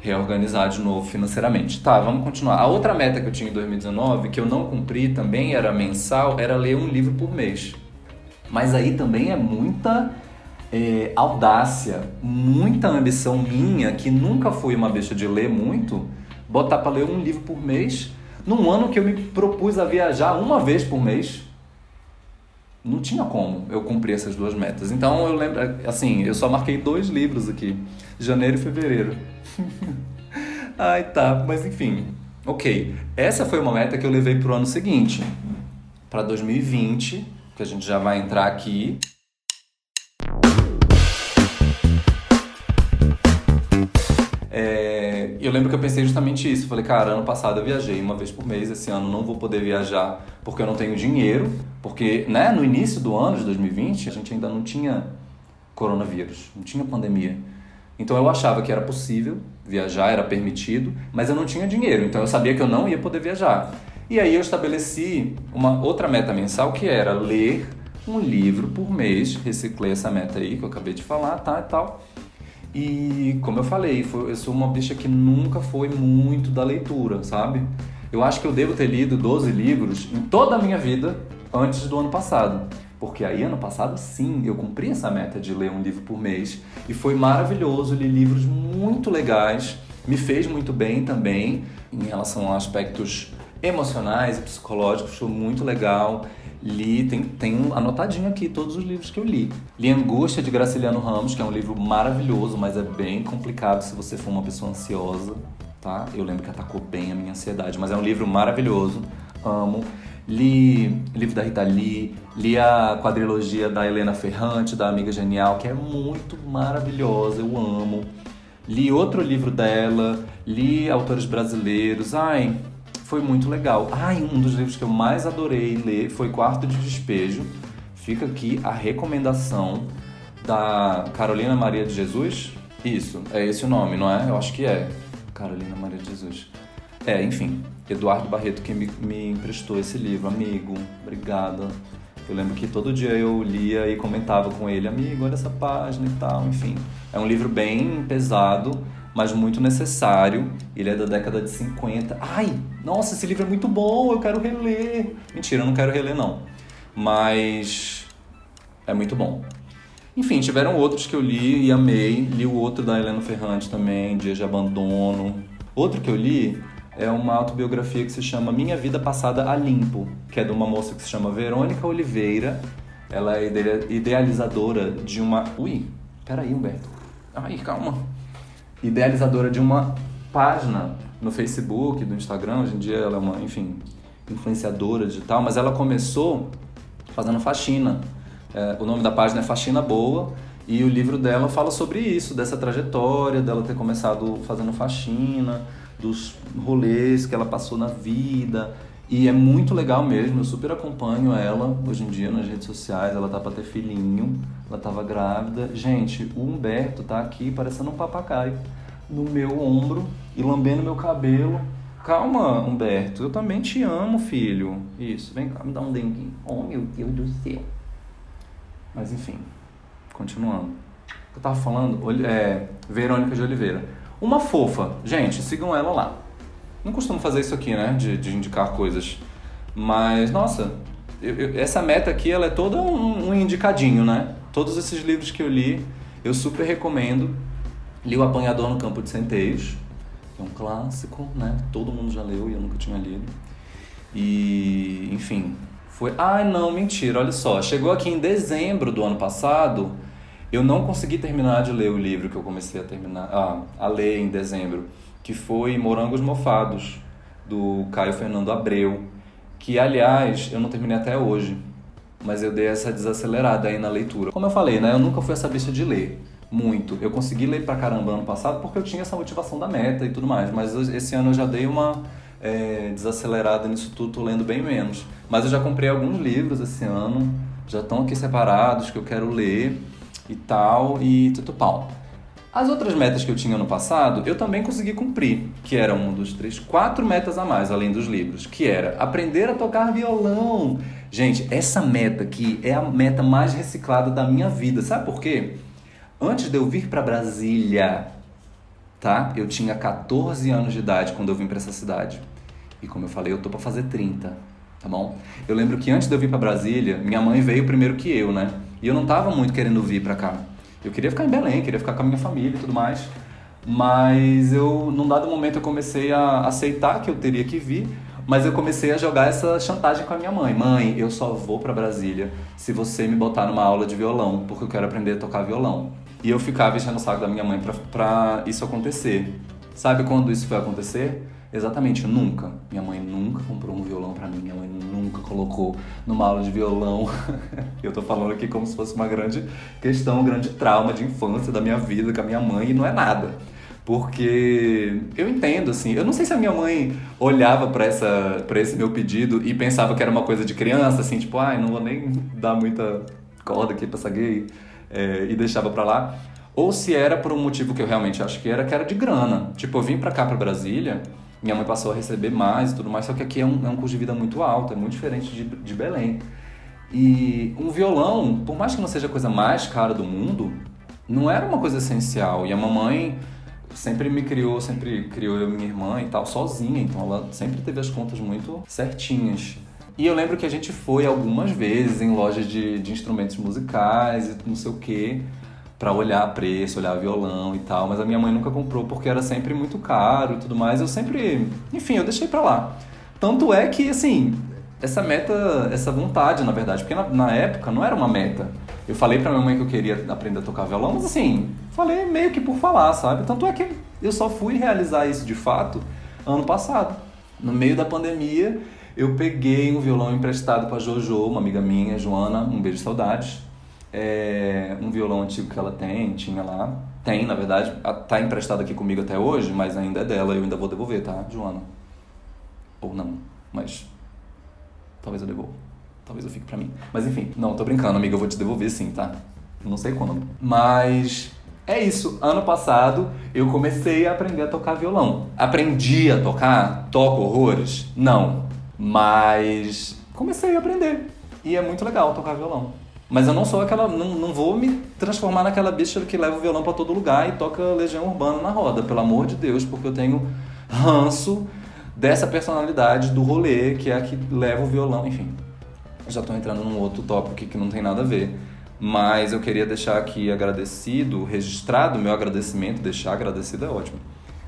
reorganizar de novo financeiramente. Tá, vamos continuar. A outra meta que eu tinha em 2019, que eu não cumpri também, era mensal, era ler um livro por mês. Mas aí também é muita é, audácia, muita ambição minha, que nunca fui uma bicha de ler muito, botar para ler um livro por mês num ano que eu me propus a viajar uma vez por mês, não tinha como eu cumprir essas duas metas. Então eu lembro, assim, eu só marquei dois livros aqui, janeiro e fevereiro. <laughs> Ai, tá, mas enfim. Ok, essa foi uma meta que eu levei pro ano seguinte, para 2020, que a gente já vai entrar aqui. É, eu lembro que eu pensei justamente isso. Falei, cara, ano passado eu viajei uma vez por mês, esse ano não vou poder viajar porque eu não tenho dinheiro, porque né, no início do ano de 2020 a gente ainda não tinha coronavírus, não tinha pandemia. Então eu achava que era possível viajar, era permitido, mas eu não tinha dinheiro, então eu sabia que eu não ia poder viajar. E aí eu estabeleci uma outra meta mensal que era ler um livro por mês, reciclei essa meta aí que eu acabei de falar, tá e tal. E como eu falei, eu sou uma bicha que nunca foi muito da leitura, sabe? Eu acho que eu devo ter lido 12 livros em toda a minha vida antes do ano passado. Porque aí, ano passado, sim, eu cumpri essa meta de ler um livro por mês. E foi maravilhoso, li livros muito legais, me fez muito bem também em relação a aspectos emocionais e psicológicos, foi muito legal. Li, tem, tem anotadinho aqui todos os livros que eu li. Li Angústia de Graciliano Ramos, que é um livro maravilhoso, mas é bem complicado se você for uma pessoa ansiosa, tá? Eu lembro que atacou bem a minha ansiedade, mas é um livro maravilhoso, amo. Li livro da Rita Lee, li a quadrilogia da Helena Ferrante, da Amiga Genial, que é muito maravilhosa, eu amo. Li outro livro dela, li autores brasileiros, ai, foi muito legal. Ah, e um dos livros que eu mais adorei ler foi Quarto de Despejo. Fica aqui a recomendação da Carolina Maria de Jesus. Isso, é esse o nome, não é? Eu acho que é. Carolina Maria de Jesus. É, enfim, Eduardo Barreto que me, me emprestou esse livro. Amigo, obrigada. Eu lembro que todo dia eu lia e comentava com ele, amigo, olha essa página e tal, enfim. É um livro bem pesado, mas muito necessário. Ele é da década de 50. Ai, nossa, esse livro é muito bom, eu quero reler. Mentira, eu não quero reler não. Mas é muito bom. Enfim, tiveram outros que eu li e amei. Li o outro da Helena Ferrante também, Dias de Abandono. Outro que eu li é uma autobiografia que se chama Minha Vida Passada a Limpo, que é de uma moça que se chama Verônica Oliveira. Ela é idealizadora de uma. Ui, peraí, Humberto. Ai, calma. Idealizadora de uma página no Facebook, do Instagram. Hoje em dia ela é uma, enfim, influenciadora digital, mas ela começou fazendo faxina é, o nome da página é Faxina Boa e o livro dela fala sobre isso, dessa trajetória, dela ter começado fazendo faxina, dos rolês que ela passou na vida. E é muito legal mesmo, eu super acompanho ela hoje em dia nas redes sociais, ela tá pra ter filhinho, ela tava grávida. Gente, o Humberto tá aqui parecendo um papagaio no meu ombro e lambendo meu cabelo. Calma, Humberto, eu também te amo, filho. Isso, vem cá, me dá um denguinho. Oh, meu Deus do céu. Mas enfim, continuando. Eu tava falando, é, Verônica de Oliveira. Uma fofa. Gente, sigam ela lá. Não costumo fazer isso aqui, né? De, de indicar coisas. Mas, nossa, eu, eu, essa meta aqui, ela é toda um, um, indicadinho, né? Todos esses livros que eu li, eu super recomendo. Li O Apanhador no Campo de Centeios, que é um clássico, né? Todo mundo já leu e eu nunca tinha lido. E, enfim, foi, ah, não, mentira, olha só. Chegou aqui em dezembro do ano passado, eu não consegui terminar de ler o livro que eu comecei a terminar, ah, a ler em dezembro, que foi Morangos Mofados, do Caio Fernando Abreu, que aliás eu não terminei até hoje, mas eu dei essa desacelerada aí na leitura. Como eu falei, né, eu nunca fui essa bicha de ler muito. Eu consegui ler pra caramba ano passado porque eu tinha essa motivação da meta e tudo mais, mas esse ano eu já dei uma é, desacelerada nisso tudo, tô lendo bem menos. Mas eu já comprei alguns livros esse ano, já estão aqui separados que eu quero ler e tal, e tudo pau. As outras metas que eu tinha no passado, eu também consegui cumprir, que eram um dos três, quatro metas a mais, além dos livros, que era aprender a tocar violão. Gente, essa meta aqui é a meta mais reciclada da minha vida. Sabe por quê? Antes de eu vir para Brasília, tá? Eu tinha 14 anos de idade quando eu vim para essa cidade. E como eu falei, eu tô para fazer 30, tá bom? Eu lembro que antes de eu vir para Brasília, minha mãe veio primeiro que eu, né? E eu não tava muito querendo vir para cá. Eu queria ficar em Belém, queria ficar com a minha família e tudo mais. Mas eu, num dado momento, eu comecei a aceitar que eu teria que vir, mas eu comecei a jogar essa chantagem com a minha mãe. Mãe, eu só vou para Brasília se você me botar numa aula de violão, porque eu quero aprender a tocar violão. E eu ficava enchendo o saco da minha mãe pra, pra isso acontecer. Sabe quando isso foi acontecer? Exatamente, nunca. Minha mãe nunca comprou um violão para mim, minha mãe nunca colocou numa aula de violão. <laughs> eu tô falando aqui como se fosse uma grande questão, um grande trauma de infância da minha vida com a minha mãe e não é nada. Porque eu entendo, assim, eu não sei se a minha mãe olhava para essa para esse meu pedido e pensava que era uma coisa de criança, assim, tipo, ai, não vou nem dar muita corda aqui pra essa gay é, e deixava para lá, ou se era por um motivo que eu realmente acho que era, que era de grana. Tipo, eu vim para cá, para Brasília, minha mãe passou a receber mais e tudo mais, só que aqui é um, é um custo de vida muito alto, é muito diferente de, de Belém. E um violão, por mais que não seja a coisa mais cara do mundo, não era uma coisa essencial. E a mamãe sempre me criou, sempre criou eu e minha irmã e tal, sozinha, então ela sempre teve as contas muito certinhas. E eu lembro que a gente foi algumas vezes em lojas de, de instrumentos musicais e não sei o quê, para olhar preço, olhar violão e tal, mas a minha mãe nunca comprou porque era sempre muito caro e tudo mais. Eu sempre, enfim, eu deixei para lá. Tanto é que, assim, essa meta, essa vontade, na verdade, porque na, na, época não era uma meta. Eu falei pra minha mãe que eu queria aprender a tocar violão, mas assim, falei meio que por falar, sabe? Tanto é que eu só fui realizar isso de fato ano passado. No meio da pandemia, eu peguei um violão emprestado com a Jojo, uma amiga minha, Joana, um beijo de saudades. É um violão antigo que ela tem, tinha lá. Tem, na verdade, tá emprestado aqui comigo até hoje, mas ainda é dela, eu ainda vou devolver, tá, Joana? Ou não, mas talvez eu devolva. Talvez eu fique pra mim. Mas enfim, não, tô brincando, amiga, eu vou te devolver sim, tá? não sei quando. Mas é isso. Ano passado eu comecei a aprender a tocar violão. Aprendi a tocar? Toco horrores? Não. Mas comecei a aprender. E é muito legal tocar violão. Mas eu não sou aquela. Não, não vou me transformar naquela bicha que leva o violão para todo lugar e toca Legião Urbana na roda, pelo amor de Deus, porque eu tenho ranço dessa personalidade do rolê, que é a que leva o violão, enfim. Já estou entrando num outro tópico que não tem nada a ver. Mas eu queria deixar aqui agradecido, registrado meu agradecimento, deixar agradecido é ótimo.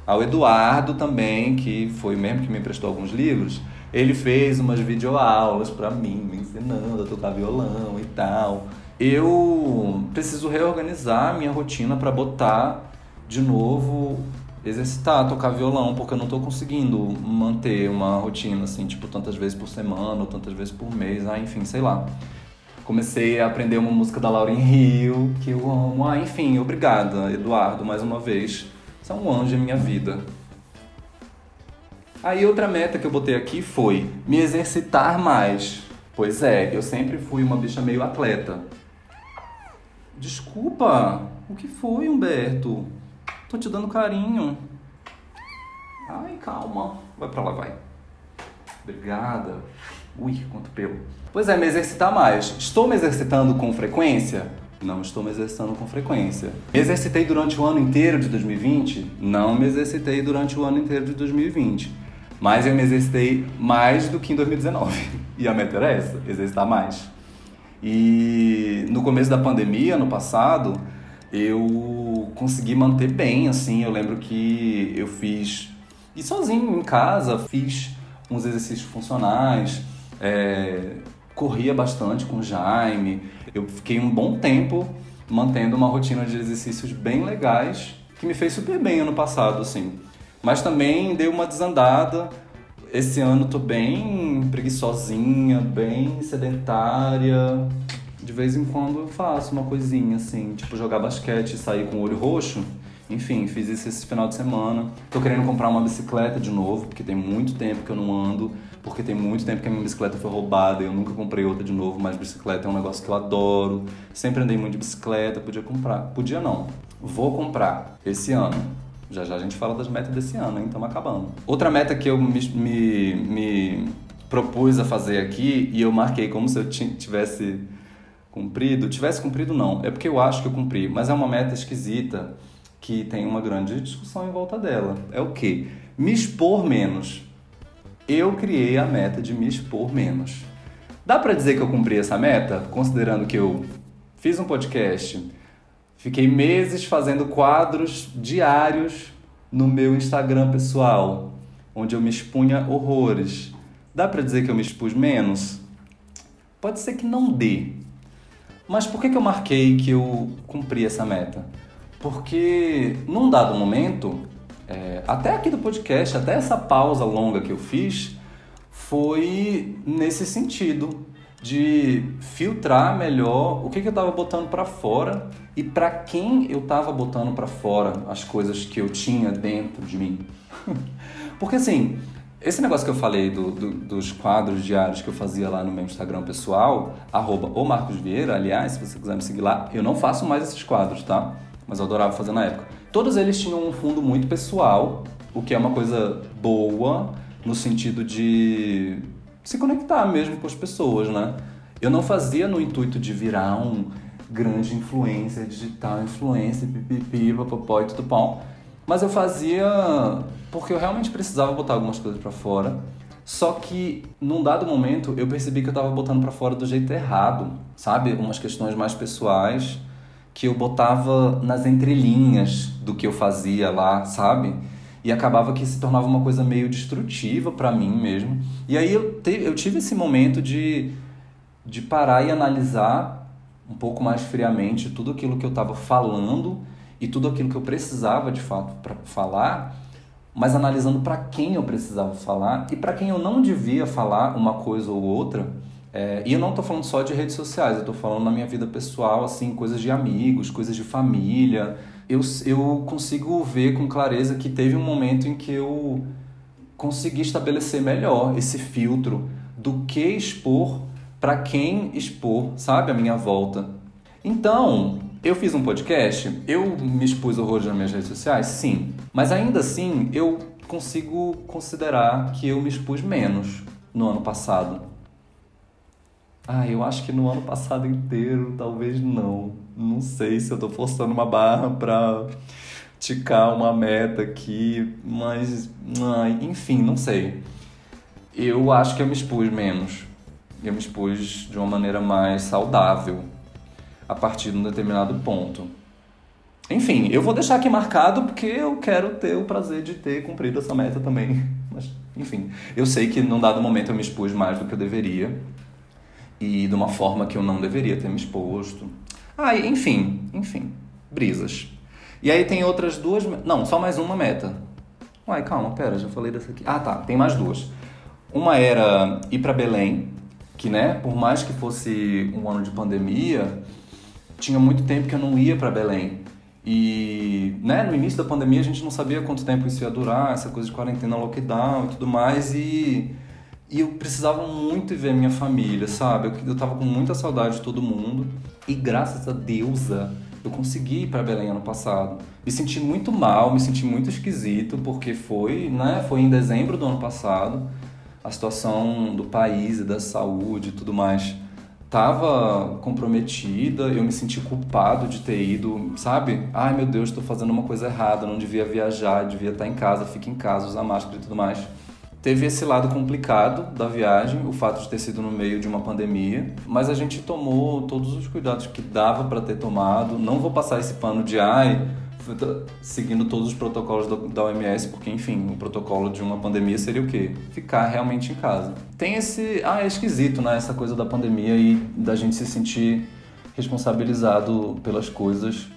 Ao Eduardo também, que foi mesmo que me emprestou alguns livros, ele fez umas videoaulas para mim, me ensinando a tocar violão e tal. Eu preciso reorganizar minha rotina para botar de novo exercitar, tocar violão, porque eu não tô conseguindo manter uma rotina assim, tipo, tantas vezes por semana ou tantas vezes por mês, ah, enfim, sei lá. Comecei a aprender uma música da Lauren Hill, que eu amo. Ah, enfim, obrigada, Eduardo, mais uma vez. Você é um anjo em minha vida. Aí outra meta que eu botei aqui foi me exercitar mais. Pois é, eu sempre fui uma bicha meio atleta. Desculpa, o que foi, Humberto? Tô te dando carinho. Ai, calma. Vai pra lá, vai. Obrigada. Ui, quanto pelo. Pois é, me exercitar mais. Estou me exercitando com frequência? Não estou me exercitando com frequência. Me exercitei durante o ano inteiro de 2020? Não me exercitei durante o ano inteiro de 2020. Mas eu me exercitei mais do que em 2019. <laughs> E a meta era essa, exercitar mais. E no começo da pandemia, no passado, eu consegui manter bem, assim. Eu lembro que eu fiz, e sozinho em casa, fiz uns exercícios funcionais, é, corria bastante com o Jaime. Eu fiquei um bom tempo mantendo uma rotina de exercícios bem legais, que me fez super bem ano passado, assim. Mas também deu uma desandada. Esse ano tô bem preguiçosinha, bem sedentária. De vez em quando eu faço uma coisinha assim, tipo jogar basquete e sair com o olho roxo. Enfim, fiz isso esse final de semana. Tô querendo comprar uma bicicleta de novo, porque tem muito tempo que eu não ando, porque tem muito tempo que a minha bicicleta foi roubada e eu nunca comprei outra de novo, mas bicicleta é um negócio que eu adoro. Sempre andei muito de bicicleta, podia comprar. Podia não. Vou comprar esse ano. Já já a gente fala das metas desse ano, hein? Estamos acabando. Outra meta que eu me, me, me propus a fazer aqui, e eu marquei como se eu tivesse cumprido. Tivesse cumprido, não. É porque eu acho que eu cumpri, mas é uma meta esquisita que tem uma grande discussão em volta dela. É o quê? Me expor menos. Eu criei a meta de me expor menos. Dá para dizer que eu cumpri essa meta, considerando que eu fiz um podcast Fiquei meses fazendo quadros diários no meu Instagram pessoal, onde eu me expunha horrores. Dá para dizer que eu me expus menos? Pode ser que não dê. Mas por que, que eu marquei que eu cumpri essa meta? Porque num dado momento, é, até aqui do podcast, até essa pausa longa que eu fiz, foi nesse sentido de filtrar melhor o que, que eu estava botando para fora e para quem eu estava botando para fora as coisas que eu tinha dentro de mim. <laughs> Porque assim, esse negócio que eu falei do, do, dos quadros diários que eu fazia lá no meu Instagram pessoal, arroba o Marcos Vieira, aliás, se você quiser me seguir lá, eu não faço mais esses quadros, tá? Mas eu adorava fazer na época. Todos eles tinham um fundo muito pessoal, o que é uma coisa boa no sentido de se conectar mesmo com as pessoas, né? Eu não fazia no intuito de virar um grande influencer digital, influencer, pipipi, papapó e tudo bom. Mas eu fazia porque eu realmente precisava botar algumas coisas para fora. Só que num dado momento eu percebi que eu tava botando para fora do jeito errado, sabe? Umas questões mais pessoais que eu botava nas entrelinhas do que eu fazia lá, sabe? e acabava que se tornava uma coisa meio destrutiva para mim mesmo. E aí eu, te, eu tive esse momento de, de parar e analisar um pouco mais friamente tudo aquilo que eu estava falando e tudo aquilo que eu precisava de fato para falar, mas analisando para quem eu precisava falar e para quem eu não devia falar uma coisa ou outra. É, e eu não estou falando só de redes sociais, eu estou falando na minha vida pessoal, assim, coisas de amigos, coisas de família, eu, eu consigo ver com clareza que teve um momento em que eu consegui estabelecer melhor esse filtro do que expor para quem expor, sabe, a minha volta. Então, eu fiz um podcast, eu me expus horrores nas minhas redes sociais, sim, mas ainda assim eu consigo considerar que eu me expus menos no ano passado. Ah, eu acho que no ano passado inteiro, talvez não. Não sei se eu tô forçando uma barra pra ticar uma meta aqui, mas enfim, não sei. Eu acho que eu me expus menos. Eu me expus de uma maneira mais saudável a partir de um determinado ponto. Enfim, eu vou deixar aqui marcado porque eu quero ter o prazer de ter cumprido essa meta também. <laughs> Mas, enfim, eu sei que num dado momento eu me expus mais do que eu deveria e de uma forma que eu não deveria ter me exposto. Ah, enfim, enfim, brisas. E aí tem outras duas, não, só mais uma meta. Uai, calma, pera, já falei dessa aqui. Ah, tá, tem mais duas. Uma era ir para Belém, que, né, por mais que fosse um ano de pandemia, tinha muito tempo que eu não ia para Belém. E, né, no início da pandemia a gente não sabia quanto tempo isso ia durar, essa coisa de quarentena, lockdown e tudo mais, e e eu precisava muito ver minha família, sabe? Eu, eu tava com muita saudade de todo mundo. E graças a deusa, eu consegui ir para Belém ano passado. Me senti muito mal, me senti muito esquisito, porque foi, né? Foi em dezembro do ano passado. A situação do país e da saúde e tudo mais tava comprometida, eu me senti culpado de ter ido, sabe? Ai meu Deus, estou fazendo uma coisa errada, não devia viajar, devia estar em casa, fica em casa, usar máscara e tudo mais. Teve esse lado complicado da viagem, o fato de ter sido no meio de uma pandemia, mas a gente tomou todos os cuidados que dava para ter tomado. Não vou passar esse pano de ai, seguindo todos os protocolos da OMS, porque enfim, o protocolo de uma pandemia seria o quê? Ficar realmente em casa. Tem esse, ah, é esquisito, né, essa coisa da pandemia e da gente se sentir responsabilizado pelas coisas,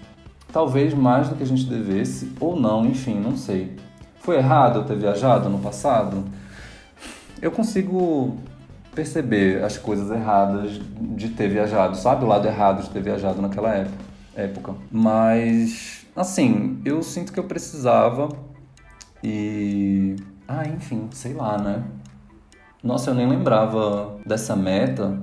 talvez mais do que a gente devesse ou não, enfim, não sei. Foi errado eu ter viajado no passado? Eu consigo perceber as coisas erradas de ter viajado, sabe? O lado errado de ter viajado naquela época. Mas, assim, eu sinto que eu precisava e. Ah, enfim, sei lá, né? Nossa, eu nem lembrava dessa meta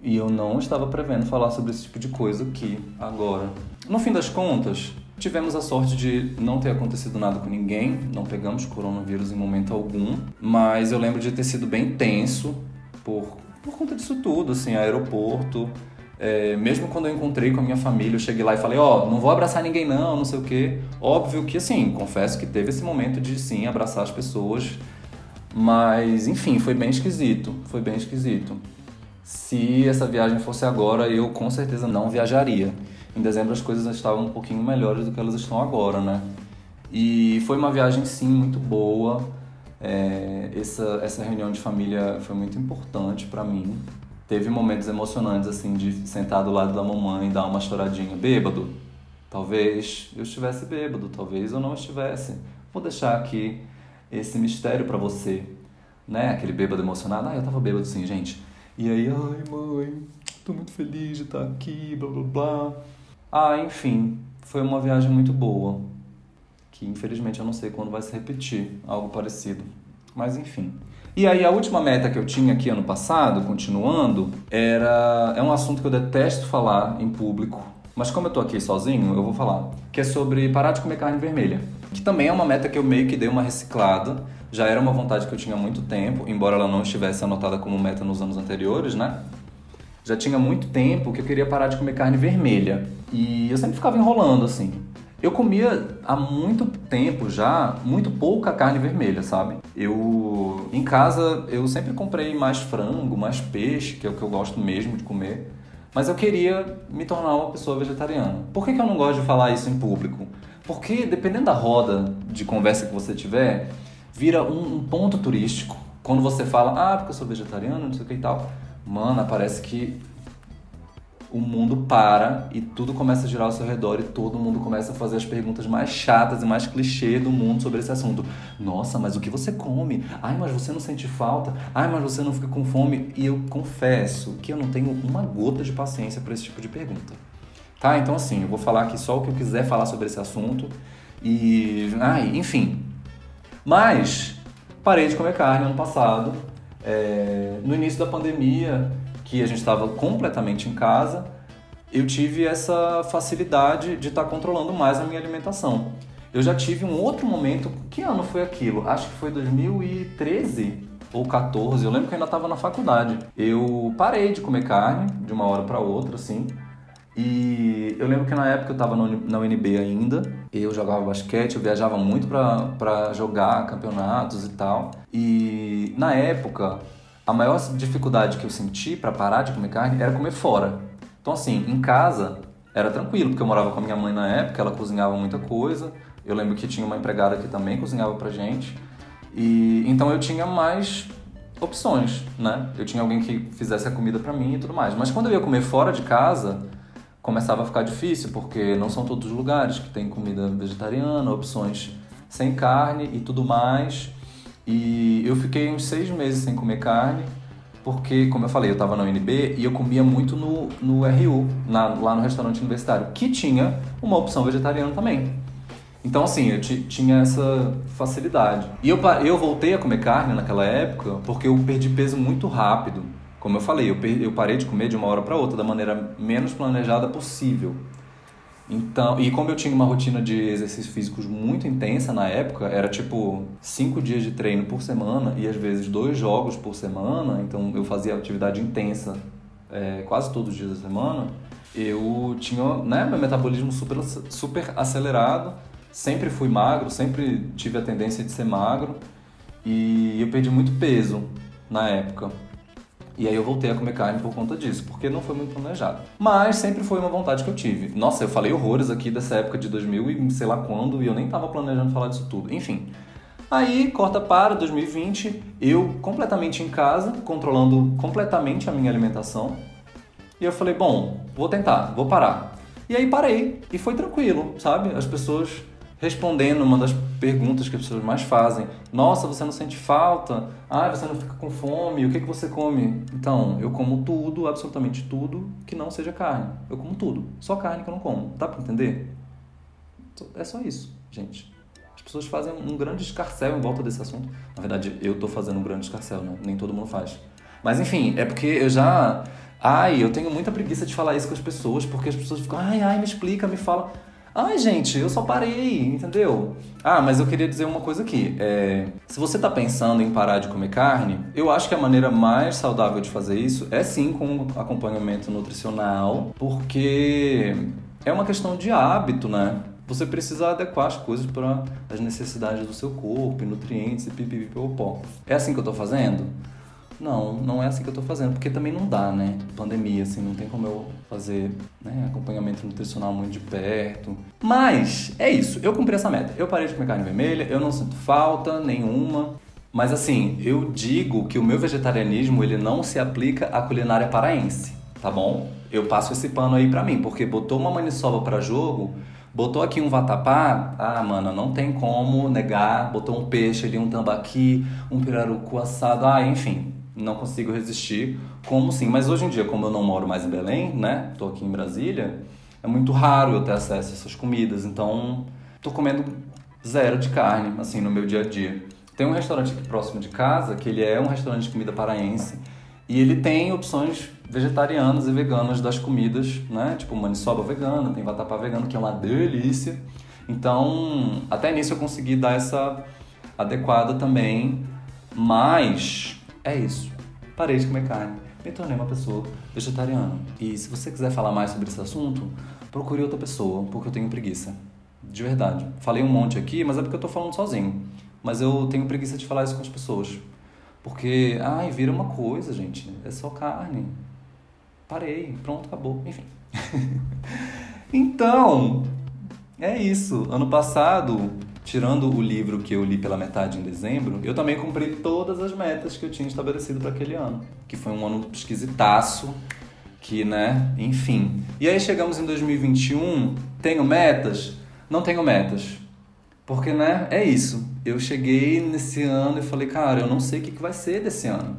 e eu não estava prevendo falar sobre esse tipo de coisa aqui, agora. No fim das contas, Tivemos a sorte de não ter acontecido nada com ninguém, não pegamos coronavírus em momento algum, mas eu lembro de ter sido bem tenso por, por conta disso tudo, assim, aeroporto. É, mesmo quando eu encontrei com a minha família, eu cheguei lá e falei, ó, oh, não vou abraçar ninguém não, não sei o quê. Óbvio que, assim, confesso que teve esse momento de, sim, abraçar as pessoas, mas, enfim, foi bem esquisito, foi bem esquisito. Se essa viagem fosse agora, eu com certeza não viajaria em dezembro as coisas estavam um pouquinho melhores do que elas estão agora, né? E foi uma viagem, sim, muito boa. É, essa, essa reunião de família foi muito importante para mim. Teve momentos emocionantes, assim, de sentar do lado da mamãe dar uma choradinha. Bêbado? Talvez eu estivesse bêbado, talvez eu não estivesse. Vou deixar aqui esse mistério para você, né? Aquele bêbado emocionado. Ah, eu tava bêbado sim, gente. E aí, ai mãe, tô muito feliz de estar aqui, blá blá blá. Ah, enfim, foi uma viagem muito boa, que infelizmente eu não sei quando vai se repetir, algo parecido. Mas enfim. E aí a última meta que eu tinha aqui ano passado, continuando, era é um assunto que eu detesto falar em público, mas como eu tô aqui sozinho, eu vou falar, que é sobre parar de comer carne vermelha, que também é uma meta que eu meio que dei uma reciclada, já era uma vontade que eu tinha há muito tempo, embora ela não estivesse anotada como meta nos anos anteriores, né? Já tinha muito tempo que eu queria parar de comer carne vermelha. E eu sempre ficava enrolando assim. Eu comia há muito tempo já muito pouca carne vermelha, sabe? Eu em casa eu sempre comprei mais frango, mais peixe, que é o que eu gosto mesmo de comer. Mas eu queria me tornar uma pessoa vegetariana. Por que, que eu não gosto de falar isso em público? Porque dependendo da roda de conversa que você tiver, vira um, um ponto turístico. Quando você fala, ah, porque eu sou vegetariano, não sei o que e tal Mano, parece que o mundo para e tudo começa a girar ao seu redor e todo mundo começa a fazer as perguntas mais chatas e mais clichê do mundo sobre esse assunto. Nossa, mas o que você come? Ai, mas você não sente falta? Ai, mas você não fica com fome? E eu confesso que eu não tenho uma gota de paciência para esse tipo de pergunta. Tá? Então assim, eu vou falar aqui só o que eu quiser falar sobre esse assunto e, ai, enfim. Mas parei de comer carne ano passado é, no início da pandemia, que a gente estava completamente em casa, eu tive essa facilidade de estar tá controlando mais a minha alimentação. Eu já tive um outro momento, que ano foi aquilo? Acho que foi 2013, ou 14, eu lembro que eu ainda estava na faculdade. Eu parei de comer carne de uma hora para outra, assim. E eu lembro que na época eu estava na UNB ainda, eu jogava basquete, eu viajava muito para jogar campeonatos e tal. E na época, a maior dificuldade que eu senti para parar de comer carne era comer fora. Então, assim, em casa era tranquilo, porque eu morava com a minha mãe na época, ela cozinhava muita coisa. Eu lembro que tinha uma empregada que também cozinhava pra gente. E então eu tinha mais opções, né? Eu tinha alguém que fizesse a comida para mim e tudo mais. Mas quando eu ia comer fora de casa, começava a ficar difícil, porque não são todos os lugares que tem comida vegetariana, opções sem carne e tudo mais. E eu fiquei uns seis meses sem comer carne, porque, como eu falei, eu estava na UNB e eu comia muito no, no RU, na, lá no restaurante universitário, que tinha uma opção vegetariana também. Então, assim, eu tinha essa facilidade. E eu, eu voltei a comer carne naquela época porque eu perdi peso muito rápido. Como eu falei, eu, eu parei de comer de uma hora para outra da maneira menos planejada possível. Então, e como eu tinha uma rotina de exercícios físicos muito intensa na época, era tipo cinco dias de treino por semana e às vezes dois jogos por semana, então eu fazia atividade intensa é, quase todos os dias da semana, eu tinha né, meu metabolismo super, super acelerado sempre fui magro, sempre tive a tendência de ser magro e eu perdi muito peso na época. E aí eu voltei a comer carne por conta disso, porque não foi muito planejado. Mas sempre foi uma vontade que eu tive. Nossa, eu falei horrores aqui dessa época de 2000 e sei lá quando, e eu nem tava planejando falar disso tudo. Enfim. Aí, corta para 2020, eu completamente em casa, controlando completamente a minha alimentação. E eu falei, bom, vou tentar, vou parar. E aí parei, e foi tranquilo, sabe? As pessoas respondendo uma das perguntas que as pessoas mais fazem. Nossa, você não sente falta? Ah, você não fica com fome? O que, que você come? Então, eu como tudo, absolutamente tudo que não seja carne. Eu como tudo. Só carne que eu não como. Dá pra entender? É só isso, gente. As pessoas fazem um grande escarcel em volta desse assunto. Na verdade, eu tô fazendo um grande escarcel, né? Nem todo mundo faz. Mas enfim, é porque eu já. Ai, eu tenho muita preguiça de falar isso com as pessoas, porque as pessoas ficam, ai, ai, me explica, me fala. Ai, gente, eu só parei, entendeu? Ah, mas eu queria dizer uma coisa aqui. É, se você está pensando em parar de comer carne, eu acho que a maneira mais saudável de fazer isso é sim com acompanhamento nutricional, porque é uma questão de hábito, né? Você precisa adequar as coisas para as necessidades do seu corpo, nutrientes e pipipipopó. É assim que eu estou fazendo? Não, não é assim que eu tô fazendo, porque também não dá, né? Pandemia, assim, não tem como eu fazer né, acompanhamento nutricional muito de perto. Mas é isso, eu cumpri essa meta. Eu parei de comer carne vermelha, eu não sinto falta nenhuma. Mas assim, eu digo que o meu vegetarianismo ele não se aplica à culinária paraense, tá bom? Eu passo esse pano aí pra mim, porque botou uma maniçoba para jogo, botou aqui um vatapá, ah, mano, não tem como negar, botou um peixe ali, um tambaqui, um pirarucu assado, ah, enfim, não consigo resistir, como sim. Mas hoje em dia, como eu não moro mais em Belém, né? Tô aqui em Brasília, é muito raro eu ter acesso a essas comidas, então tô comendo zero de carne, assim, no meu dia a dia. Tem um restaurante aqui próximo de casa, que ele é um restaurante de comida paraense, e ele tem opções vegetarianas e veganas das comidas, né? Tipo maniçoba vegana, tem vatapá vegano, que é uma delícia. Então, até nisso eu consegui dar essa adequada também, mas é isso. Parei de comer carne. Me tornei uma pessoa vegetariana. E se você quiser falar mais sobre esse assunto, procure outra pessoa, porque eu tenho preguiça. De verdade. Falei um monte aqui, mas é porque eu tô falando sozinho. Mas eu tenho preguiça de falar isso com as pessoas. Porque, ai, vira uma coisa, gente. É só carne. Parei, pronto, acabou. Enfim. <laughs> então, é isso. Ano passado tirando o livro que eu li pela metade em dezembro, eu também cumpri todas as metas que eu tinha estabelecido para aquele ano, que foi um ano esquisitaço, que, né, enfim. E aí chegamos em 2021, tenho metas? Não tenho metas. Porque, né, é isso. Eu cheguei nesse ano e falei, cara, eu não sei o que vai ser desse ano.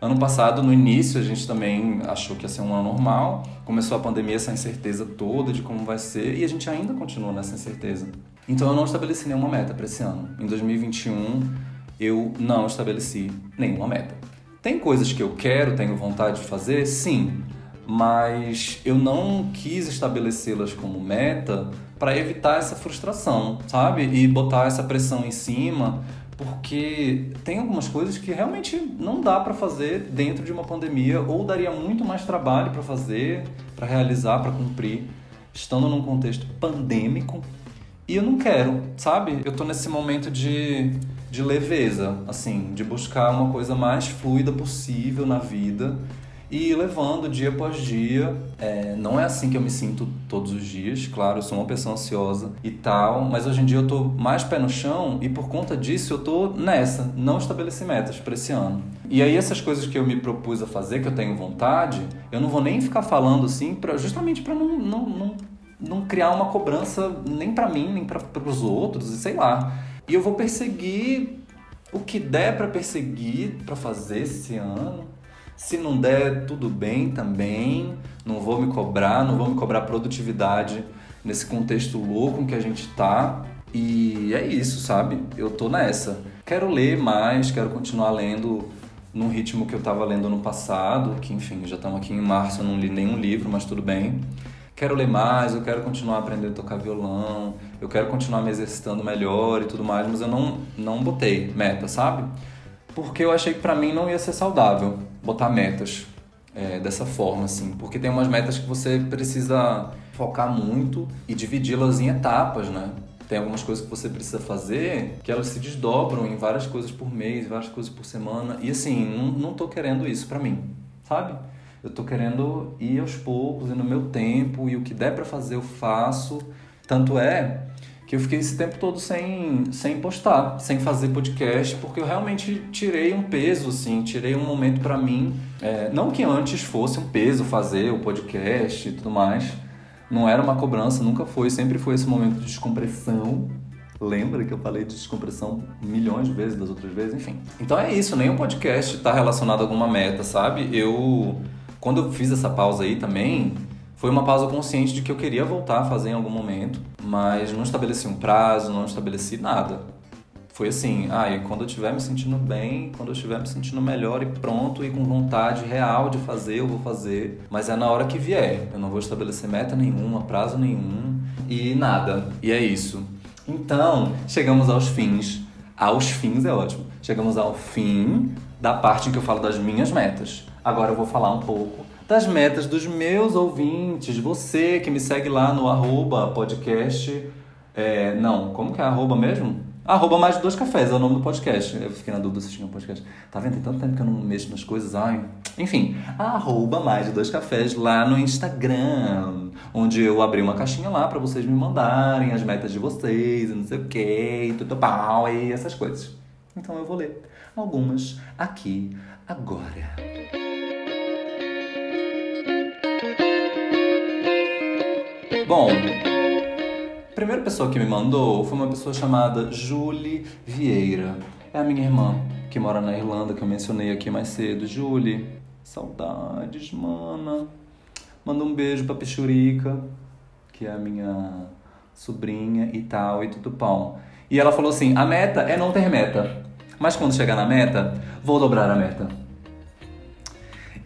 Ano passado, no início, a gente também achou que ia ser um ano normal. Começou a pandemia, essa incerteza toda de como vai ser, e a gente ainda continua nessa incerteza. Então eu não estabeleci nenhuma meta para esse ano. Em 2021, eu não estabeleci nenhuma meta. Tem coisas que eu quero, tenho vontade de fazer? Sim, mas eu não quis estabelecê-las como meta para evitar essa frustração, sabe? E botar essa pressão em cima porque tem algumas coisas que realmente não dá para fazer dentro de uma pandemia ou daria muito mais trabalho para fazer, para realizar, para cumprir, estando num contexto pandêmico. E eu não quero, sabe? Eu tô nesse momento de, de leveza, assim, de buscar uma coisa mais fluida possível na vida e levando dia após dia. É, não é assim que eu me sinto todos os dias, claro, eu sou uma pessoa ansiosa e tal, mas hoje em dia eu tô mais pé no chão e por conta disso eu tô nessa, não estabeleci metas para esse ano. E aí essas coisas que eu me propus a fazer, que eu tenho vontade, eu não vou nem ficar falando assim, pra, justamente para não, não, não, não criar uma cobrança nem para mim, nem para os outros, e sei lá. E eu vou perseguir o que der para perseguir, para fazer esse ano se não der, tudo bem também. Não vou me cobrar, não vou me cobrar produtividade nesse contexto louco em que a gente tá. E é isso, sabe? Eu tô nessa. Quero ler mais, quero continuar lendo num ritmo que eu tava lendo no passado, que enfim, já estamos aqui em março, eu não li nenhum livro, mas tudo bem. Quero ler mais, eu quero continuar aprendendo a tocar violão, eu quero continuar me exercitando melhor e tudo mais, mas eu não, não botei meta, sabe? porque eu achei que para mim não ia ser saudável botar metas é, dessa forma, assim, porque tem umas metas que você precisa focar muito e dividi-las em etapas, né? Tem algumas coisas que você precisa fazer que elas se desdobram em várias coisas por mês, várias coisas por semana. E assim, não, não tô querendo isso para mim, sabe? Eu tô querendo ir aos poucos e no meu tempo e o que der para fazer eu faço. Tanto é que eu fiquei esse tempo todo sem, sem postar, sem fazer podcast, porque eu realmente tirei um peso, assim, tirei um momento para mim. É, não que antes fosse um peso fazer o podcast e tudo mais, não era uma cobrança, nunca foi, sempre foi esse momento de descompressão. Lembra que eu falei de descompressão milhões de vezes das outras vezes? Enfim. Então é isso, nenhum podcast está relacionado a alguma meta, sabe? Eu, quando eu fiz essa pausa aí também, foi uma pausa consciente de que eu queria voltar a fazer em algum momento, mas não estabeleci um prazo, não estabeleci nada. Foi assim, ah, e quando eu estiver me sentindo bem, quando eu estiver me sentindo melhor e pronto e com vontade real de fazer, eu vou fazer. Mas é na hora que vier. Eu não vou estabelecer meta nenhuma, prazo nenhum e nada. E é isso. Então, chegamos aos fins. Aos fins é ótimo. Chegamos ao fim da parte em que eu falo das minhas metas. Agora eu vou falar um pouco das metas dos meus ouvintes. Você que me segue lá no arroba podcast. É, não, como que é arroba mesmo? Arroba mais dois cafés, é o nome do podcast. Eu fiquei na dúvida se tinha um podcast. Tá vendo? Tem tanto tempo que eu não mexo nas coisas. Ai. Enfim, arroba mais de dois cafés lá no Instagram. Onde eu abri uma caixinha lá para vocês me mandarem as metas de vocês, não sei o que, tudo pau e essas coisas. Então eu vou ler algumas aqui agora. Bom, a primeira pessoa que me mandou foi uma pessoa chamada Julie Vieira. É a minha irmã, que mora na Irlanda, que eu mencionei aqui mais cedo. Julie, saudades, mana. Manda um beijo pra Pichurica, que é a minha sobrinha e tal, e tudo pão. E ela falou assim: a meta é não ter meta. Mas quando chegar na meta, vou dobrar a meta.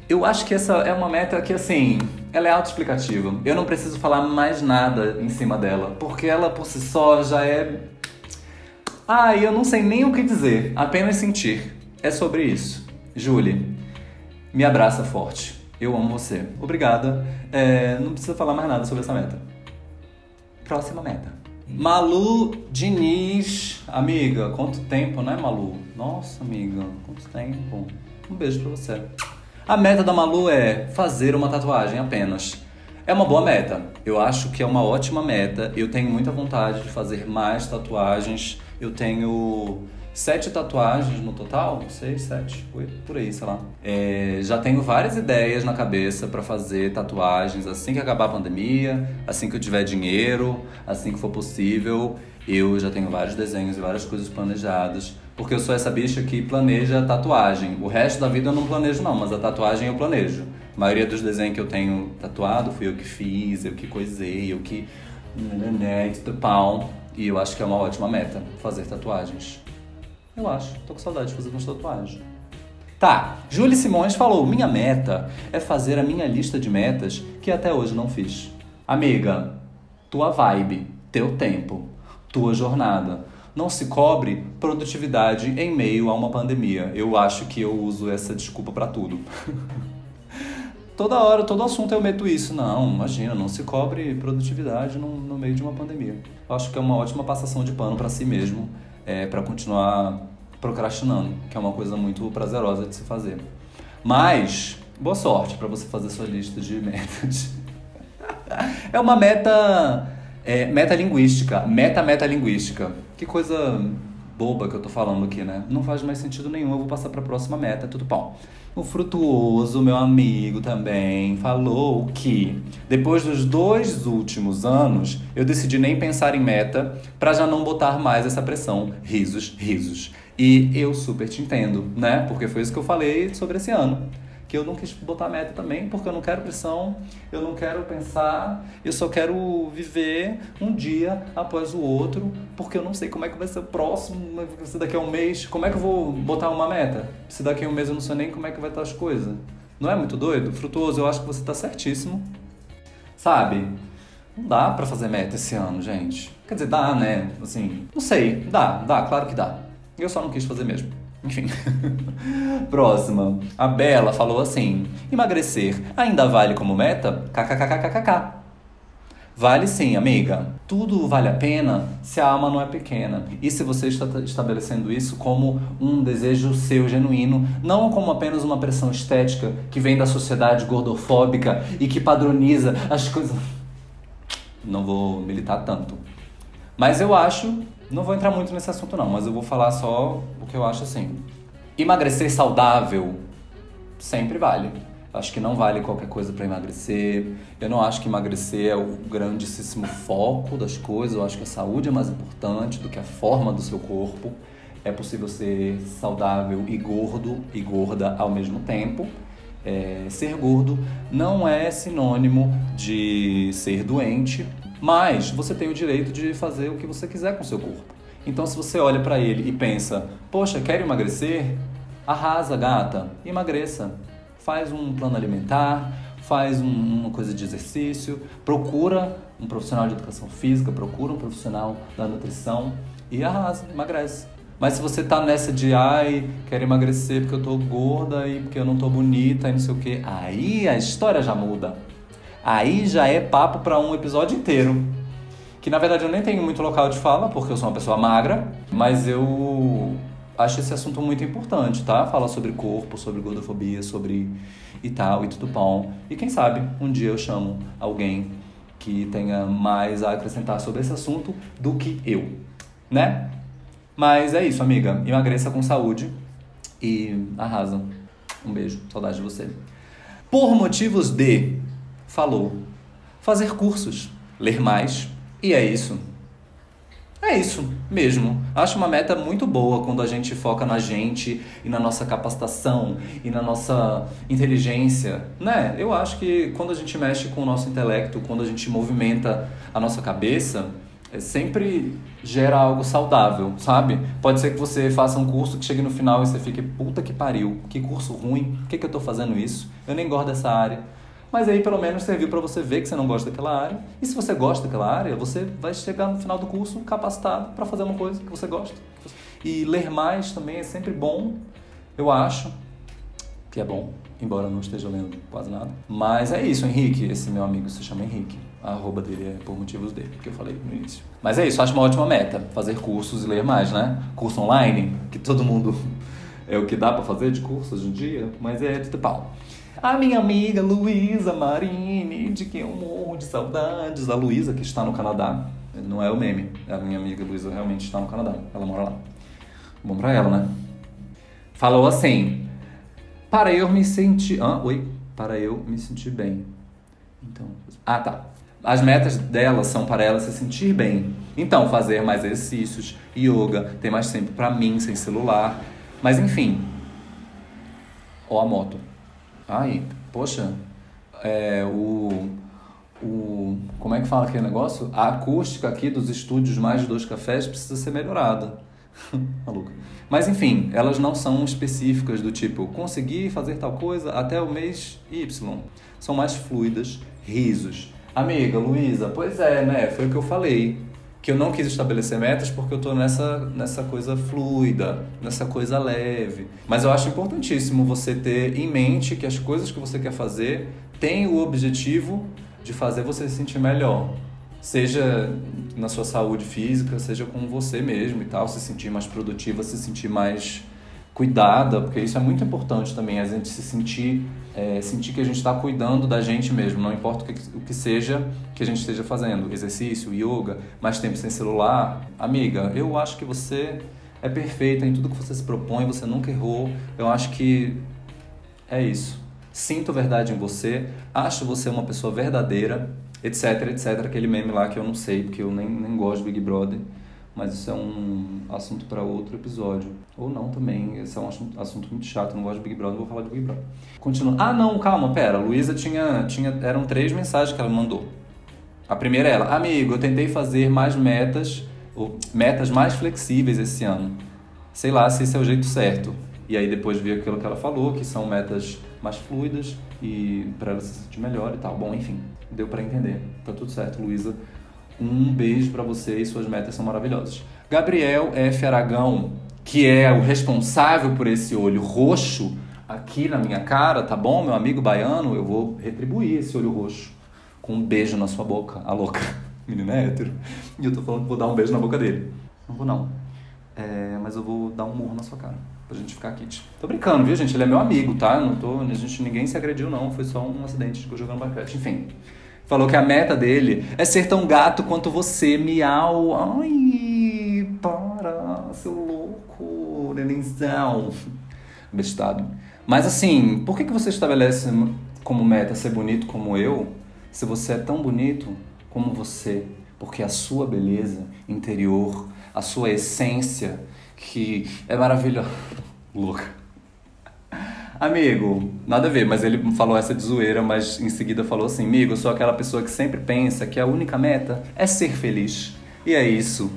Eu acho que essa é uma meta que, assim, ela é autoexplicativa. Eu não preciso falar mais nada em cima dela, porque ela por si só já é. Ah, eu não sei nem o que dizer, apenas sentir. É sobre isso. Julie, me abraça forte. Eu amo você. Obrigada. É, não precisa falar mais nada sobre essa meta. Próxima meta. Malu Diniz, amiga, quanto tempo, né, Malu? Nossa, amiga, quanto tempo. Um beijo pra você. A meta da Malu é fazer uma tatuagem apenas. É uma boa meta. Eu acho que é uma ótima meta. Eu tenho muita vontade de fazer mais tatuagens. Eu tenho sete tatuagens no total, seis, sete, oito, por aí, sei lá. É, já tenho várias ideias na cabeça para fazer tatuagens assim que acabar a pandemia, assim que eu tiver dinheiro, assim que for possível. Eu já tenho vários desenhos e várias coisas planejadas. Porque eu sou essa bicha que planeja tatuagem. O resto da vida eu não planejo, não, mas a tatuagem eu planejo. A maioria dos desenhos que eu tenho tatuado fui eu que fiz, eu que coisei, eu que. pau. E eu acho que é uma ótima meta fazer tatuagens. Eu acho. Tô com saudade de fazer umas tatuagens. Tá, Julie Simões falou: Minha meta é fazer a minha lista de metas que até hoje não fiz. Amiga, tua vibe, teu tempo, tua jornada. Não se cobre produtividade em meio a uma pandemia. Eu acho que eu uso essa desculpa para tudo. <laughs> Toda hora, todo assunto eu meto isso. Não, imagina, não se cobre produtividade no, no meio de uma pandemia. Eu acho que é uma ótima passação de pano para si mesmo, é, para continuar procrastinando, que é uma coisa muito prazerosa de se fazer. Mas, boa sorte para você fazer sua lista de metas. <laughs> é uma meta é, metalinguística, meta-metalinguística. Que coisa boba que eu tô falando aqui, né? Não faz mais sentido nenhum, eu vou passar para a próxima meta, tudo bom. O Frutuoso, meu amigo também, falou que depois dos dois últimos anos, eu decidi nem pensar em meta para já não botar mais essa pressão. Risos, risos. E eu super te entendo, né? Porque foi isso que eu falei sobre esse ano que eu não quis botar meta também, porque eu não quero pressão, eu não quero pensar, eu só quero viver um dia após o outro, porque eu não sei como é que vai ser o próximo, se daqui a um mês, como é que eu vou botar uma meta? Se daqui a um mês eu não sei nem como é que vai estar as coisas. Não é muito doido? Frutuoso, eu acho que você está certíssimo. Sabe? Não dá para fazer meta esse ano, gente. Quer dizer, dá, né? Assim, não sei. Dá, dá, claro que dá. Eu só não quis fazer mesmo. Enfim. <laughs> Próxima. A Bela falou assim: emagrecer ainda vale como meta? KKKKKK. Vale sim, amiga. Tudo vale a pena se a alma não é pequena. E se você está estabelecendo isso como um desejo seu genuíno, não como apenas uma pressão estética que vem da sociedade gordofóbica e que padroniza as coisas. Não vou militar tanto. Mas eu acho não vou entrar muito nesse assunto não, mas eu vou falar só o que eu acho assim. Emagrecer saudável sempre vale. Acho que não vale qualquer coisa para emagrecer. Eu não acho que emagrecer é o grandíssimo foco das coisas. Eu acho que a saúde é mais importante do que a forma do seu corpo. É possível ser saudável e gordo e gorda ao mesmo tempo. É, ser gordo não é sinônimo de ser doente, mas você tem o direito de fazer o que você quiser com o seu corpo. Então, se você olha para ele e pensa, poxa, quero emagrecer? Arrasa, gata, emagreça. Faz um plano alimentar, faz um, uma coisa de exercício, procura um profissional de educação física, procura um profissional da nutrição e arrasa, emagrece. Mas se você tá nessa de ai, quero emagrecer porque eu tô gorda e porque eu não tô bonita e não sei o que, aí a história já muda aí já é papo para um episódio inteiro. Que na verdade eu nem tenho muito local de fala, porque eu sou uma pessoa magra, mas eu acho esse assunto muito importante, tá? Falar sobre corpo, sobre gordofobia, sobre e tal, e tudo bom. E quem sabe um dia eu chamo alguém que tenha mais a acrescentar sobre esse assunto do que eu, né? Mas é isso, amiga. Emagreça com saúde e arrasa. Um beijo, saudade de você. Por motivos de falou. Fazer cursos, ler mais, e é isso. É isso mesmo. Acho uma meta muito boa quando a gente foca na gente e na nossa capacitação e na nossa inteligência, né? Eu acho que quando a gente mexe com o nosso intelecto, quando a gente movimenta a nossa cabeça, é sempre gera algo saudável, sabe? Pode ser que você faça um curso que chegue no final e você fique, puta que pariu, que curso ruim, por que, que eu tô fazendo isso? Eu nem gosto dessa área. Mas aí pelo menos serviu para você ver que você não gosta daquela área. E se você gosta daquela área, você vai chegar no final do curso capacitado para fazer uma coisa que você gosta. E ler mais também é sempre bom, eu acho que é bom, embora não esteja lendo quase nada. Mas é isso, Henrique. Esse meu amigo se chama Henrique. A arroba dele é por motivos dele, que eu falei no início. Mas é isso, acho uma ótima meta, fazer cursos e ler mais, né? Curso online, que todo mundo <laughs> é o que dá para fazer de curso hoje em dia, mas é tudo pau. A minha amiga Luísa Marini, de quem eu morro de saudades. A Luísa, que está no Canadá. Não é o meme. A minha amiga Luísa realmente está no Canadá. Ela mora lá. Bom pra ela, né? Falou assim: Para eu me sentir. Ah, oi. Para eu me sentir bem. Então. Ah, tá. As metas dela são para ela se sentir bem. Então, fazer mais exercícios, yoga, ter mais tempo para mim, sem celular. Mas enfim. Ó a moto. Ai, poxa, é, o, o. Como é que fala aquele negócio? A acústica aqui dos estúdios Mais de Dois Cafés precisa ser melhorada. <laughs> Maluca. Mas enfim, elas não são específicas do tipo conseguir fazer tal coisa até o mês Y. São mais fluidas, risos. Amiga, Luísa, pois é, né? Foi o que eu falei. Que eu não quis estabelecer metas porque eu tô nessa, nessa coisa fluida, nessa coisa leve. Mas eu acho importantíssimo você ter em mente que as coisas que você quer fazer têm o objetivo de fazer você se sentir melhor. Seja na sua saúde física, seja com você mesmo e tal, se sentir mais produtiva, se sentir mais cuidada, porque isso é muito importante também, a gente se sentir, é, sentir que a gente está cuidando da gente mesmo, não importa o que, o que seja que a gente esteja fazendo, exercício, yoga, mais tempo sem celular. Amiga, eu acho que você é perfeita em tudo que você se propõe, você nunca errou, eu acho que é isso. Sinto verdade em você, acho você uma pessoa verdadeira, etc, etc, aquele meme lá que eu não sei, porque eu nem, nem gosto de Big Brother. Mas isso é um assunto para outro episódio. Ou não também. Esse é um assunto, muito chato. Não gosto de Big Brother, vou falar de Big Brother. Continua. Ah, não, calma, pera. Luísa tinha, tinha. Eram três mensagens que ela mandou. A primeira é ela: Amigo, eu tentei fazer mais metas, ou metas mais flexíveis esse ano. Sei lá se esse é o jeito certo. E aí depois vi aquilo que ela falou, que são metas mais fluidas e para ela se sentir melhor e tal. Bom, enfim, deu para entender. Tá tudo certo, Luísa. Um beijo para você e suas metas são maravilhosas. Gabriel F. Aragão, que é o responsável por esse olho roxo aqui na minha cara, tá bom, meu amigo baiano? Eu vou retribuir esse olho roxo com um beijo na sua boca, a louca. <laughs> Menina é hétero. E eu tô falando que vou dar um beijo na boca dele. Não vou não. É, mas eu vou dar um murro na sua cara. Pra gente ficar kit. Tô brincando, viu, gente? Ele é meu amigo, tá? Não tô, a gente, ninguém se agrediu, não. Foi só um acidente eu jogando basquete. Enfim. Falou que a meta dele é ser tão gato quanto você, miau. Ai, para, seu louco, nenenzão. Bestado. Mas assim, por que, que você estabelece como meta ser bonito como eu, se você é tão bonito como você? Porque a sua beleza interior, a sua essência, que é maravilhosa. <laughs> Louca. Amigo, nada a ver, mas ele falou essa de zoeira, mas em seguida falou assim: Amigo, eu sou aquela pessoa que sempre pensa que a única meta é ser feliz. E é isso.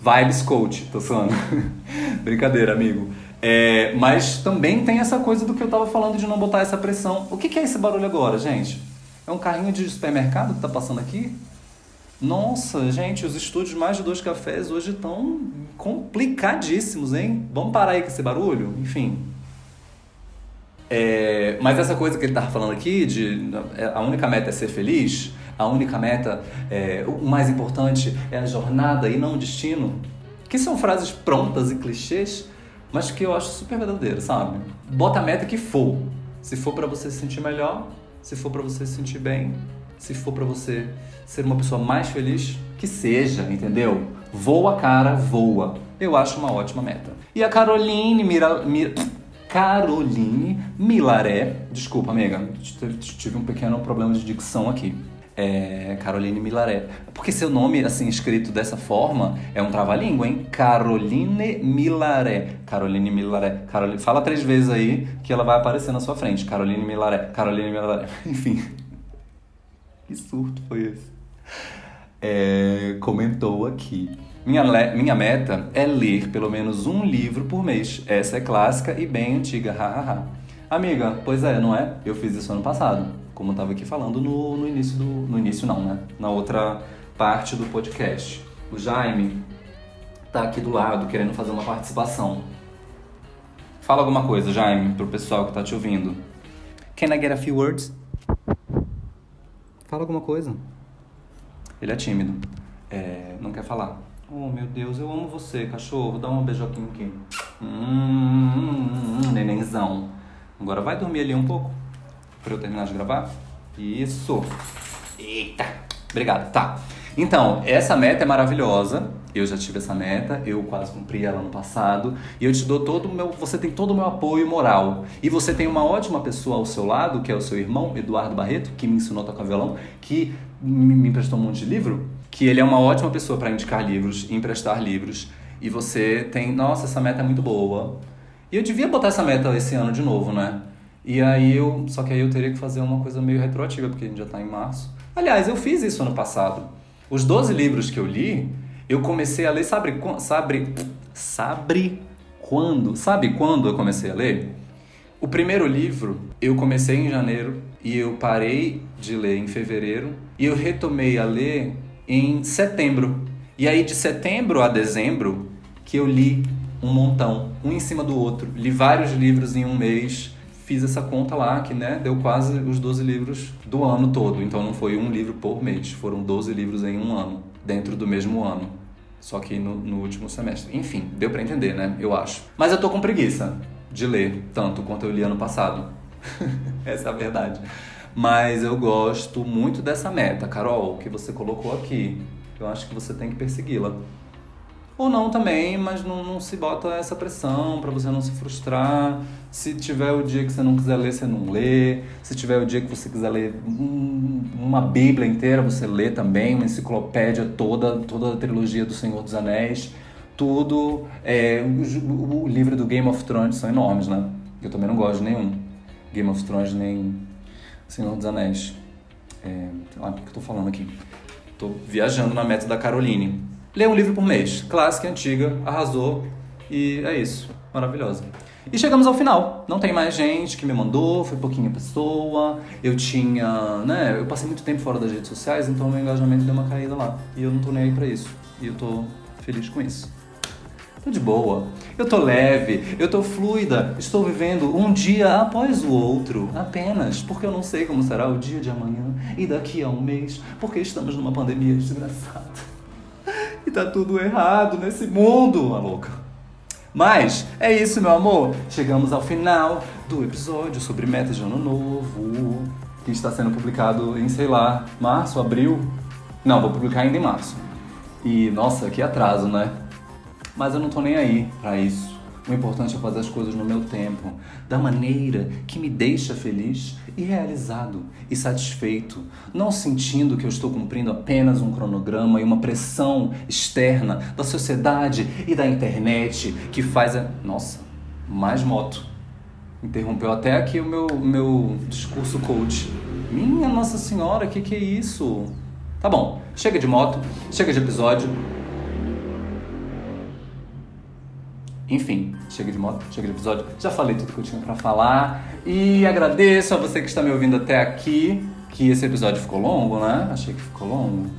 Vibes coach, tô falando. <laughs> Brincadeira, amigo. É, mas também tem essa coisa do que eu tava falando de não botar essa pressão. O que, que é esse barulho agora, gente? É um carrinho de supermercado que tá passando aqui? Nossa, gente, os estúdios mais de dois cafés hoje estão complicadíssimos, hein? Vamos parar aí com esse barulho? Enfim. É, mas essa coisa que ele estava falando aqui, de a única meta é ser feliz, a única meta, é, o mais importante é a jornada e não o destino, que são frases prontas e clichês, mas que eu acho super verdadeiro, sabe? Bota a meta que for. Se for para você se sentir melhor, se for para você se sentir bem, se for para você ser uma pessoa mais feliz, que seja, entendeu? Voa, cara, voa. Eu acho uma ótima meta. E a Caroline Mira... Caroline Milaré, desculpa, amiga, tive um pequeno problema de dicção aqui. É Caroline Milaré. Porque seu nome, assim, escrito dessa forma, é um trava-língua, hein? Caroline Milaré. Caroline Milaré. Caroline... Fala três vezes aí que ela vai aparecer na sua frente. Caroline Milaré. Caroline Milaré. <laughs> Enfim. Que surto foi esse? É, comentou aqui. Minha, minha meta é ler pelo menos um livro por mês. Essa é clássica e bem antiga, hahaha. Amiga, pois é, não é? Eu fiz isso ano passado, como eu tava aqui falando no, no início do. No início não, né? Na outra parte do podcast. O Jaime tá aqui do lado querendo fazer uma participação. Fala alguma coisa, Jaime, pro pessoal que tá te ouvindo. Can I get a few words? Fala alguma coisa. Ele é tímido. É, não quer falar. Oh, meu Deus, eu amo você, cachorro. Dá um beijoquinho aqui. Hum, hum, nenenzão. Agora vai dormir ali um pouco. Pra eu terminar de gravar. Isso. Eita. Obrigado. Tá. Então, essa meta é maravilhosa. Eu já tive essa meta, eu quase cumpri ela no passado. E eu te dou todo o meu. Você tem todo o meu apoio moral. E você tem uma ótima pessoa ao seu lado, que é o seu irmão, Eduardo Barreto, que me ensinou a tocar violão, que me emprestou um monte de livro. Que ele é uma ótima pessoa para indicar livros, emprestar livros. E você tem. Nossa, essa meta é muito boa. E eu devia botar essa meta esse ano de novo, né? E aí eu. Só que aí eu teria que fazer uma coisa meio retroativa, porque a gente já tá em março. Aliás, eu fiz isso ano passado. Os 12 livros que eu li, eu comecei a ler, sabe, sabe, sabe quando? Sabe quando eu comecei a ler? O primeiro livro eu comecei em janeiro e eu parei de ler em fevereiro e eu retomei a ler em setembro. E aí de setembro a dezembro que eu li um montão, um em cima do outro. Li vários livros em um mês. Fiz essa conta lá, que né, deu quase os 12 livros do ano todo. Então não foi um livro por mês, foram 12 livros em um ano, dentro do mesmo ano. Só que no, no último semestre. Enfim, deu para entender, né? Eu acho. Mas eu tô com preguiça de ler tanto quanto eu li ano passado. <laughs> Essa é a verdade. Mas eu gosto muito dessa meta, Carol, que você colocou aqui. Eu acho que você tem que persegui-la. Ou não também, mas não, não se bota essa pressão para você não se frustrar. Se tiver o dia que você não quiser ler, você não lê. Se tiver o dia que você quiser ler uma Bíblia inteira, você lê também, uma enciclopédia toda, toda a trilogia do Senhor dos Anéis. Tudo. É, o, o livro do Game of Thrones são enormes, né? Eu também não gosto de nenhum. Game of Thrones nem Senhor dos Anéis. É, o que eu tô falando aqui? Tô viajando na meta da Caroline. Lê um livro por mês. Clássica, antiga, arrasou. E é isso. Maravilhosa. E chegamos ao final. Não tem mais gente que me mandou, foi pouquinha pessoa. Eu tinha, né, eu passei muito tempo fora das redes sociais, então meu engajamento deu uma caída lá. E eu não tô nem aí pra isso. E eu tô feliz com isso. Tô de boa. Eu tô leve, eu tô fluida, estou vivendo um dia após o outro, apenas porque eu não sei como será o dia de amanhã e daqui a um mês, porque estamos numa pandemia desgraçada. Tá tudo errado nesse mundo, maluca. Mas é isso, meu amor. Chegamos ao final do episódio sobre metas de ano novo, que está sendo publicado em, sei lá, março, abril. Não, vou publicar ainda em março. E nossa, que atraso, né? Mas eu não tô nem aí para isso. O importante é fazer as coisas no meu tempo, da maneira que me deixa feliz e realizado e satisfeito, não sentindo que eu estou cumprindo apenas um cronograma e uma pressão externa da sociedade e da internet que faz a. Nossa, mais moto. Interrompeu até aqui o meu, meu discurso coach. Minha Nossa Senhora, o que, que é isso? Tá bom, chega de moto, chega de episódio. Enfim, chega de moto, chega de episódio. Já falei tudo que eu tinha para falar e agradeço a você que está me ouvindo até aqui. Que esse episódio ficou longo, né? Achei que ficou longo.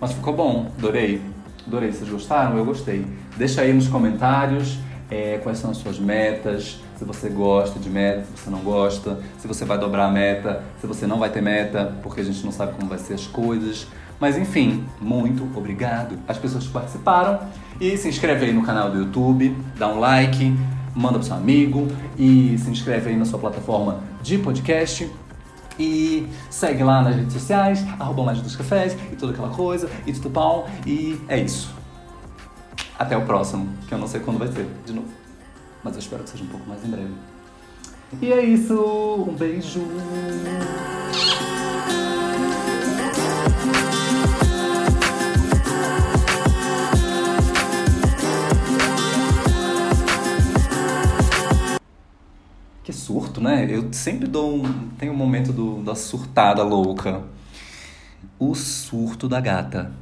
Mas ficou bom, adorei. Adorei. Vocês gostaram? Eu gostei. Deixa aí nos comentários é, quais são as suas metas, se você gosta de meta, se você não gosta, se você vai dobrar a meta, se você não vai ter meta, porque a gente não sabe como vai ser as coisas. Mas enfim, muito obrigado às pessoas que participaram. E se inscreve aí no canal do YouTube, dá um like, manda pro seu amigo e se inscreve aí na sua plataforma de podcast. E segue lá nas redes sociais, arroba mais dos cafés e toda aquela coisa, e tudo bom. E é isso. Até o próximo, que eu não sei quando vai ser, de novo. Mas eu espero que seja um pouco mais em breve. E é isso. Um beijo. Surto, né? Eu sempre dou um. Tem um momento do, da surtada louca. O surto da gata.